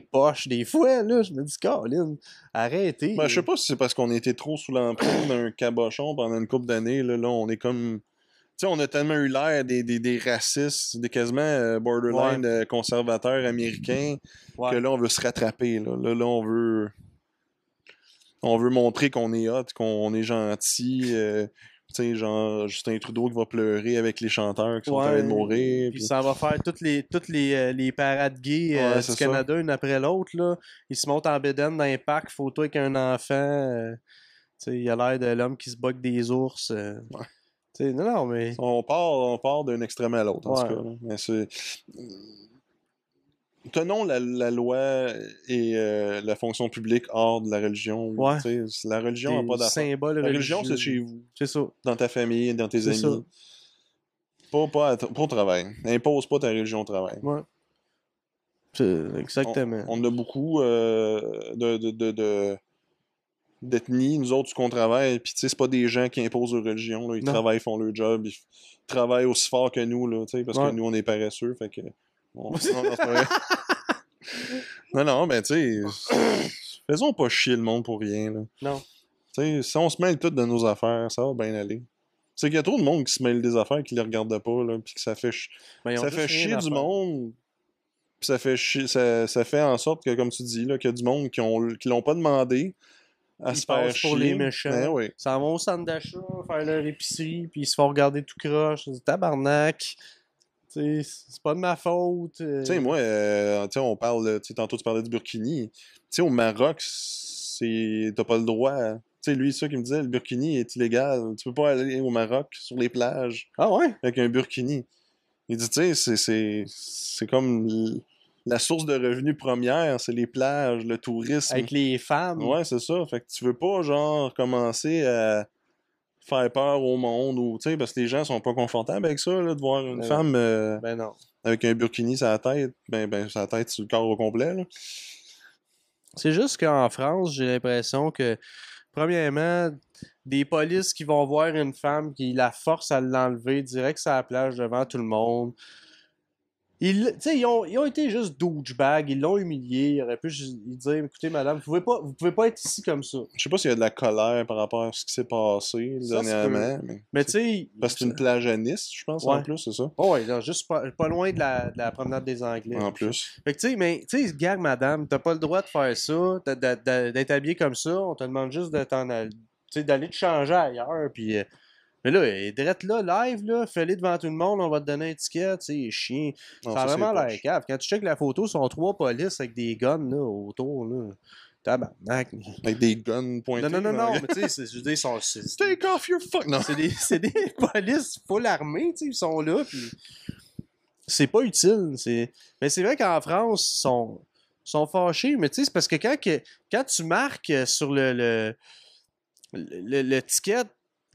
poche des fois, là. Je me dis, Colin, arrêtez. Ben, je sais pas si c'est parce qu'on était trop sous l'emprise d'un cabochon pendant une couple d'années. Là, là, on est comme. Sais, on a tellement eu l'air des, des, des racistes, des quasiment euh, borderline euh, conservateurs américains, Ouais. que là, on veut se rattraper. Là, là, là, on veut. On veut montrer qu'on est hot, qu'on est gentil. euh, tu sais, genre Justin Trudeau qui va pleurer avec les chanteurs qui sont en train de mourir. Puis puis- ça va faire toutes les, toutes les, euh, les parades gays euh, Ouais, du ça. Canada, une après l'autre. là. Ils se montent en bédaine dans un parc, photo avec un enfant. tu sais, il a l'air de l'homme qui se boque des ours. Non, non, mais. On part, on part d'un extrême à l'autre, en Ouais. tout cas. là. Mais c'est... Tenons la, la loi et euh, la fonction publique hors de la religion. Ouais. La religion n'a pas d'affaire. La religion, c'est chez vous, C'est ça. dans ta famille, dans tes amis. ça. Pas, pas, à- pas au travail. Impose pas ta religion au travail. Ouais. Exactement. On a beaucoup euh, de, de, de, de- d'ethnies, nous autres, qu'on travaille, puis tu sais, c'est pas des gens qui imposent leur religion, là. ils Non. travaillent, font leur job, ils travaillent aussi fort que nous, là, tu sais, parce Ouais. que nous, on est paresseux, fait que... on- non, non, mais tu sais, faisons pas chier le monde pour rien, là. Non. Tu sais, si on se mêle toutes de nos affaires, ça va bien aller. C'est qu'il y a trop de monde qui se mêle des affaires qui les regardent pas, là, puis que ça fait ch- Ben, ça fait chier du monde. Puis ça fait chier, ça, ça fait en sorte que, comme tu dis, là, qu'il y a du monde qui ont qui l'ont pas demandé à Ils se faire passent pour chier. les méchants. Ben oui. Ça vont au centre d'achat, faire leur épicerie, puis ils se font regarder tout croche. Tabarnak. C'est pas de ma faute. euh. Tu sais, moi, euh, on parle, tu sais, tantôt tu parlais du Burkini. Tu sais, au Maroc, c'est t'as pas le droit. Tu sais, lui, ça qui me disait, le Burkini est illégal. Tu peux pas aller au Maroc sur les plages Ah ouais? avec un Burkini. Il dit, tu sais, c'est- comme la source de revenus première, c'est les plages, le tourisme. Avec les femmes. Ouais, c'est ça. Fait que tu veux pas, genre, commencer à faire peur au monde ou, tu sais, parce que les gens sont pas confortables avec ça, là, de voir une Ouais. femme euh, Ben non. avec un burkini sur la tête, ben, ben, sur la tête, sur le corps au complet, là. C'est juste qu'en France, j'ai l'impression que, premièrement, des polices qui vont voir une femme qui la force à l'enlever direct sur la plage devant tout le monde, Ils, ont, ils ont été juste douchebags, ils l'ont humilié. Ils auraient pu juste dire Écoutez, madame, vous pouvez pas, vous pouvez pas être ici comme ça. Je sais pas s'il y a de la colère par rapport à ce qui s'est passé Ça dernièrement. Mais, Mais tu sais. Parce que c'est une plage à Nice, je pense, en plus, c'est ça? Oh, ouais, là, juste pas, pas loin de la, de la promenade des Anglais. En plus. Fait que tu sais, mais tu sais, gag, madame, t'as pas le droit de faire ça, d'être habillé comme ça. On te demande juste de t'en d'aller te changer ailleurs. Puis, euh, mais là, elle est drette là, live, là, fais-les devant tout le monde, on va te donner un ticket, tu sais, chien. Non, ça a c'est vraiment l'air cave. Quand tu checkes la photo, sont trois polices avec des guns là, autour. Là. Tabarnak. Avec des guns pointés. Non, non, non, non, mais tu sais, c'est- je sont. Take off your fuck! Non. c'est des, c'est des polices full armées, tu sais, ils sont là, puis c'est pas utile. C'est... Mais c'est vrai qu'en France, ils sont, sont fâchés, mais tu sais, c'est parce que quand, que- quand tu marques sur le, le, le, le ticket,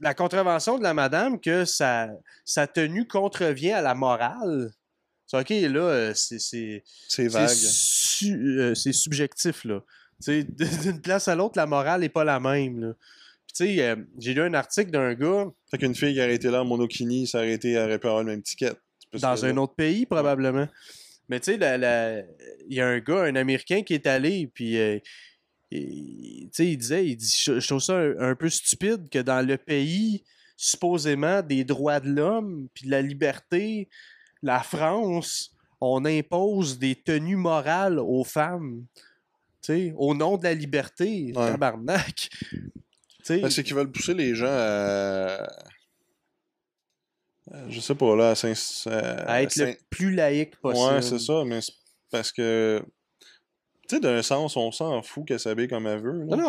la contravention de la madame, que sa, sa tenue contrevient à la morale, c'est OK, là, euh, c'est... c'est C'est c'est vague. euh, c'est subjectif, là. D'une place à l'autre, la morale n'est pas la même, là. Tu sais, euh, j'ai lu un article d'un gars Fait qu'une fille qui a arrêté là en monokini, s'est arrêtée, aurait pu avoir le même ticket. Dans un autre pays, probablement. Mais tu sais, il y a un gars, un Américain qui est allé, puis euh, sais, il disait, il dit, je, je trouve ça un, un peu stupide que dans le pays, supposément, des droits de l'homme, puis de la liberté, la France, on impose des tenues morales aux femmes. Au nom de la liberté, Ouais. tabarnak. Ben, c'est qu'ils veulent pousser les gens à. Je sais pas, là, à à être le plus laïque possible. Ouais, c'est ça, mais parce que. Tu sais, d'un sens, on s'en fout qu'elle s'habille comme elle veut. Non, non,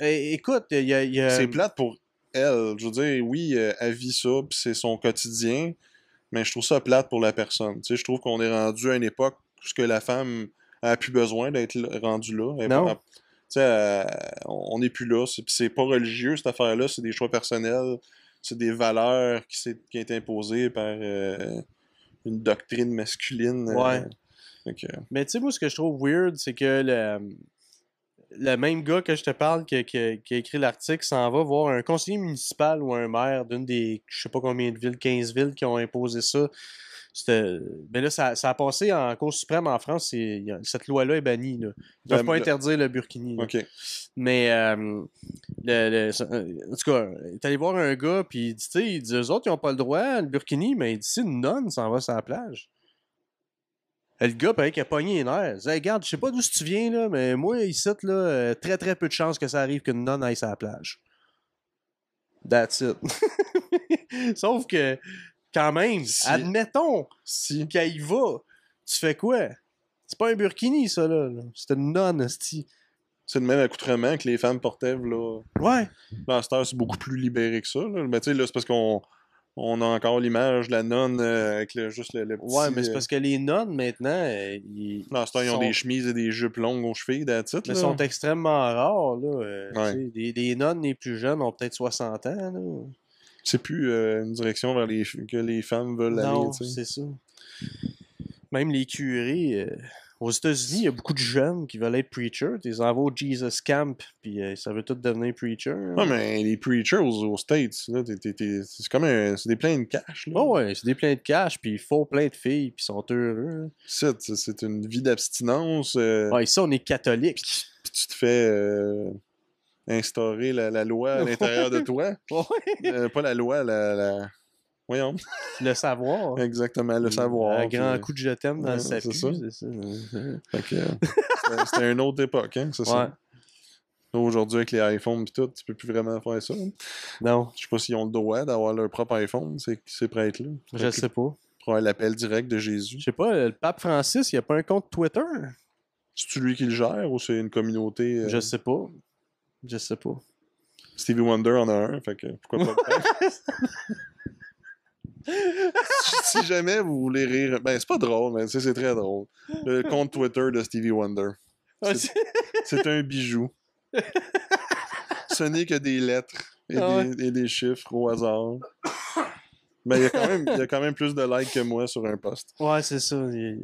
elle écoute, il y a... C'est plate pour elle. Je veux dire, oui, euh, elle vit ça, puis c'est son quotidien, mais je trouve ça plate pour la personne. Tu sais, je trouve qu'on est rendu à une époque où ce que la femme a plus besoin d'être rendue là. Elle- Non. elle- tu sais, elle- on n'est plus là. C'est pas religieux, cette affaire-là. C'est des choix personnels. C'est des valeurs qui, s'est- qui ont été imposées par euh, une doctrine masculine. euh, Mais tu sais, moi, ce que je trouve weird, c'est que le, le même gars que je te parle qui, qui- qui a écrit l'article s'en va voir un conseiller municipal ou un maire d'une des, je sais pas combien de villes, 15 villes qui ont imposé ça. C'était- Mais là, ça, ça a passé en Cour suprême en France. Cette loi-là est bannie. Là. Ils peuvent Ben, pas interdire le burkini. Mais, euh, le- euh, en tout cas, est allé voir un gars, puis il dit, tu sais, eux autres, ils ont pas le droit, le burkini, mais il dit, si une nonne s'en va sur la plage. Le gars, pareil, qui a pogné les nerfs. Hey, regarde, je sais pas d'où tu viens, là, mais moi, ici, là, euh, très, très peu de chances que ça arrive qu'une nonne aille sur la plage. That's it. Sauf que, quand même, Si- admettons Si. qu'elle y va, tu fais quoi? C'est pas un burkini, ça, là. C'est une nonne, esti. C'est le même accoutrement que les femmes portaient, là. Ouais. Là, c'est beaucoup plus libéré que ça. Là. Mais tu sais, là, c'est parce qu'on on a encore l'image de la nonne euh, avec le, juste le, le petit... Ouais, mais c'est euh, parce que les nonnes, maintenant, euh, ils, heure, ils ont sont- des chemises et des jupes longues aux chevilles, it, mais là. sont extrêmement rares. Là, Ouais. des nonnes les plus jeunes ont peut-être 60 ans. Là. C'est plus euh, une direction vers les que les femmes veulent Non, aller, tu sais. c'est ça. Même les curés, aux États-Unis, il y a beaucoup de jeunes qui veulent être preachers. Ils envoient au Jesus Camp, puis euh, ça veut tout devenir preacher. hein. Ouais, mais les preachers aux, aux States, c'est comme un... C'est des pleins de cash, là. Oh ouais, c'est des pleins de cash, puis ils font plein de filles, puis ils sont heureux. hein. C'est, une vie d'abstinence. euh, Ouais, ici, on est catholique. Puis tu te fais euh, instaurer la, la loi à l'intérieur de toi. Ouais, Euh, pas la loi, la... la... Voyons. le savoir. Exactement, le savoir. Un grand puis- coup de je t'aime dans Ouais, le c'est sapu, ça. c'est ça. Euh, c'était- une autre époque, hein, c'est Ouais. ça. Aujourd'hui, avec les iPhones et tout, tu peux plus vraiment faire ça. hein. Non, Je sais pas s'ils ont le droit d'avoir leur propre iPhone, c'est c'est prêt à être là. je sais pas. Pour l'appel direct de Jésus. Je sais pas, le pape Francis, il a pas un compte Twitter? C'est-tu lui qui le gère ou c'est une communauté euh, Je sais pas. Je sais pas. Stevie Wonder en a un, fait que pourquoi pas le? si, si jamais vous voulez rire, ben c'est pas drôle, mais c'est très drôle. Le compte Twitter de Stevie Wonder. C'est- C'est un bijou. Ce n'est que des lettres et, Ah ouais. des, et des chiffres au hasard. Mais il y, a quand même, il y a quand même plus de likes que moi sur un post. ouais, c'est ça. Il est,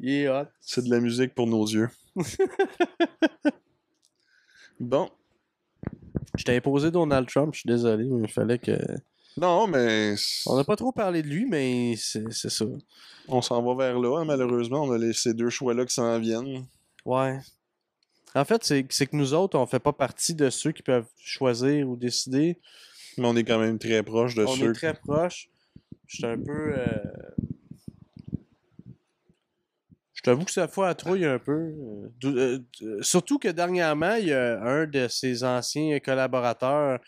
il est hot. C'est de la musique pour nos yeux. bon, Je t'ai imposé Donald Trump, je suis désolé, mais il fallait que. Non, mais. On n'a pas trop parlé de lui, mais c'est ça. On s'en va vers là, hein, malheureusement. On a les- ces deux choix-là qui s'en viennent. Ouais. En fait, c'est c'est que nous autres, on fait pas partie de ceux qui peuvent choisir ou décider. Mais on est quand même très proche de on ceux. est très proches. Je suis un peu. euh, Je t'avoue que ça fois à trouille un peu. euh, euh, surtout que dernièrement, il y a un de ses anciens collaborateurs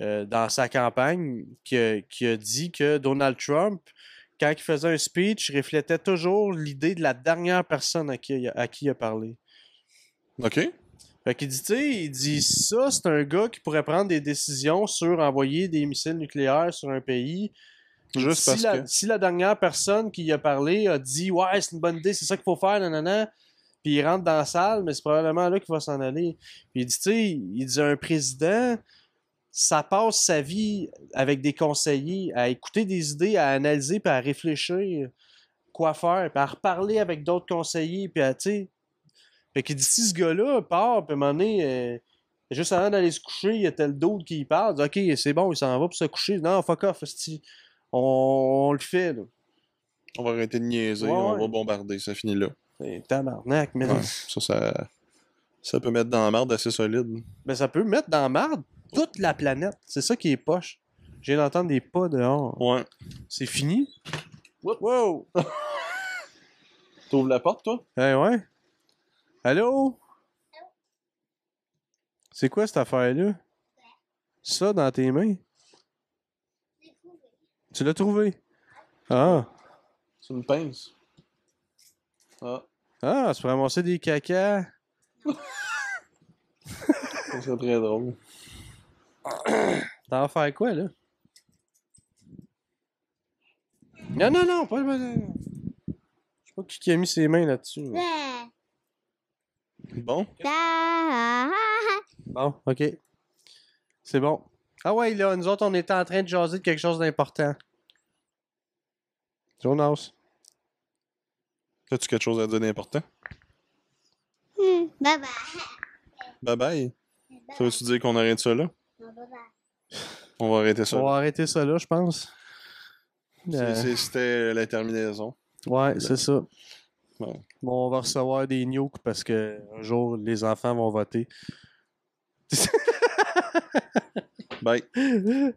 euh, dans sa campagne qui a, qui a dit que Donald Trump, quand il faisait un speech, reflétait toujours l'idée de la dernière personne à qui, il a- à qui il a parlé. OK. Fait qu'il dit, tu sais, il dit ça, c'est un gars qui pourrait prendre des décisions sur envoyer des missiles nucléaires sur un pays. Juste si parce la, que. si la dernière personne qui y a parlé a dit Ouais, c'est une bonne idée, c'est ça qu'il faut faire, nanana, puis il rentre dans la salle, mais c'est probablement là qu'il va s'en aller. Puis il dit, tu sais, il dit un président, ça passe sa vie avec des conseillers à écouter des idées, à analyser, puis à réfléchir quoi faire, puis à reparler avec d'autres conseillers, puis à, tu sais. Fait qu'il dit, si ce gars-là part, puis à un moment donné, euh, juste avant d'aller se coucher, il y a tel d'autre qui parle, dit, ok, c'est bon, il s'en va pour se coucher. Non, fuck off, on, on le fait, là. On va arrêter de niaiser, Ouais, on ouais. va bombarder, ça finit là. C'est tabarnak, mais Ouais, ça, ça, ça peut mettre dans la merde assez solide. Ben, ça peut mettre dans la marde toute la planète. C'est ça qui est poche. J'ai d'entendre des pas dehors. Ouais. C'est fini? Wow! T'ouvres la porte, toi? Eh ouais? Allô? C'est quoi cette affaire-là? Ça dans tes mains? Tu l'as trouvé? Ah! C'est une pince. Ah, Ah, tu peux ramasser des cacas. ça serait très drôle. T'en vas faire quoi, là? Non, non, non, pas le. Je sais pas qui a mis ses mains là-dessus. là. Bon, Bon, ok. C'est bon. Ah ouais, là, nous autres, on était en train de jaser de quelque chose d'important. Jonas. as-tu quelque chose à dire d'important? Bye bye. Bye bye. Ça veut-tu dire qu'on arrête ça là? On va arrêter ça. On va arrêter ça là, je pense. Euh, C'était la terminaison. ouais, c'est ça. Ouais. Bon, on va recevoir des nukes parce que un jour, les enfants vont voter. Bye.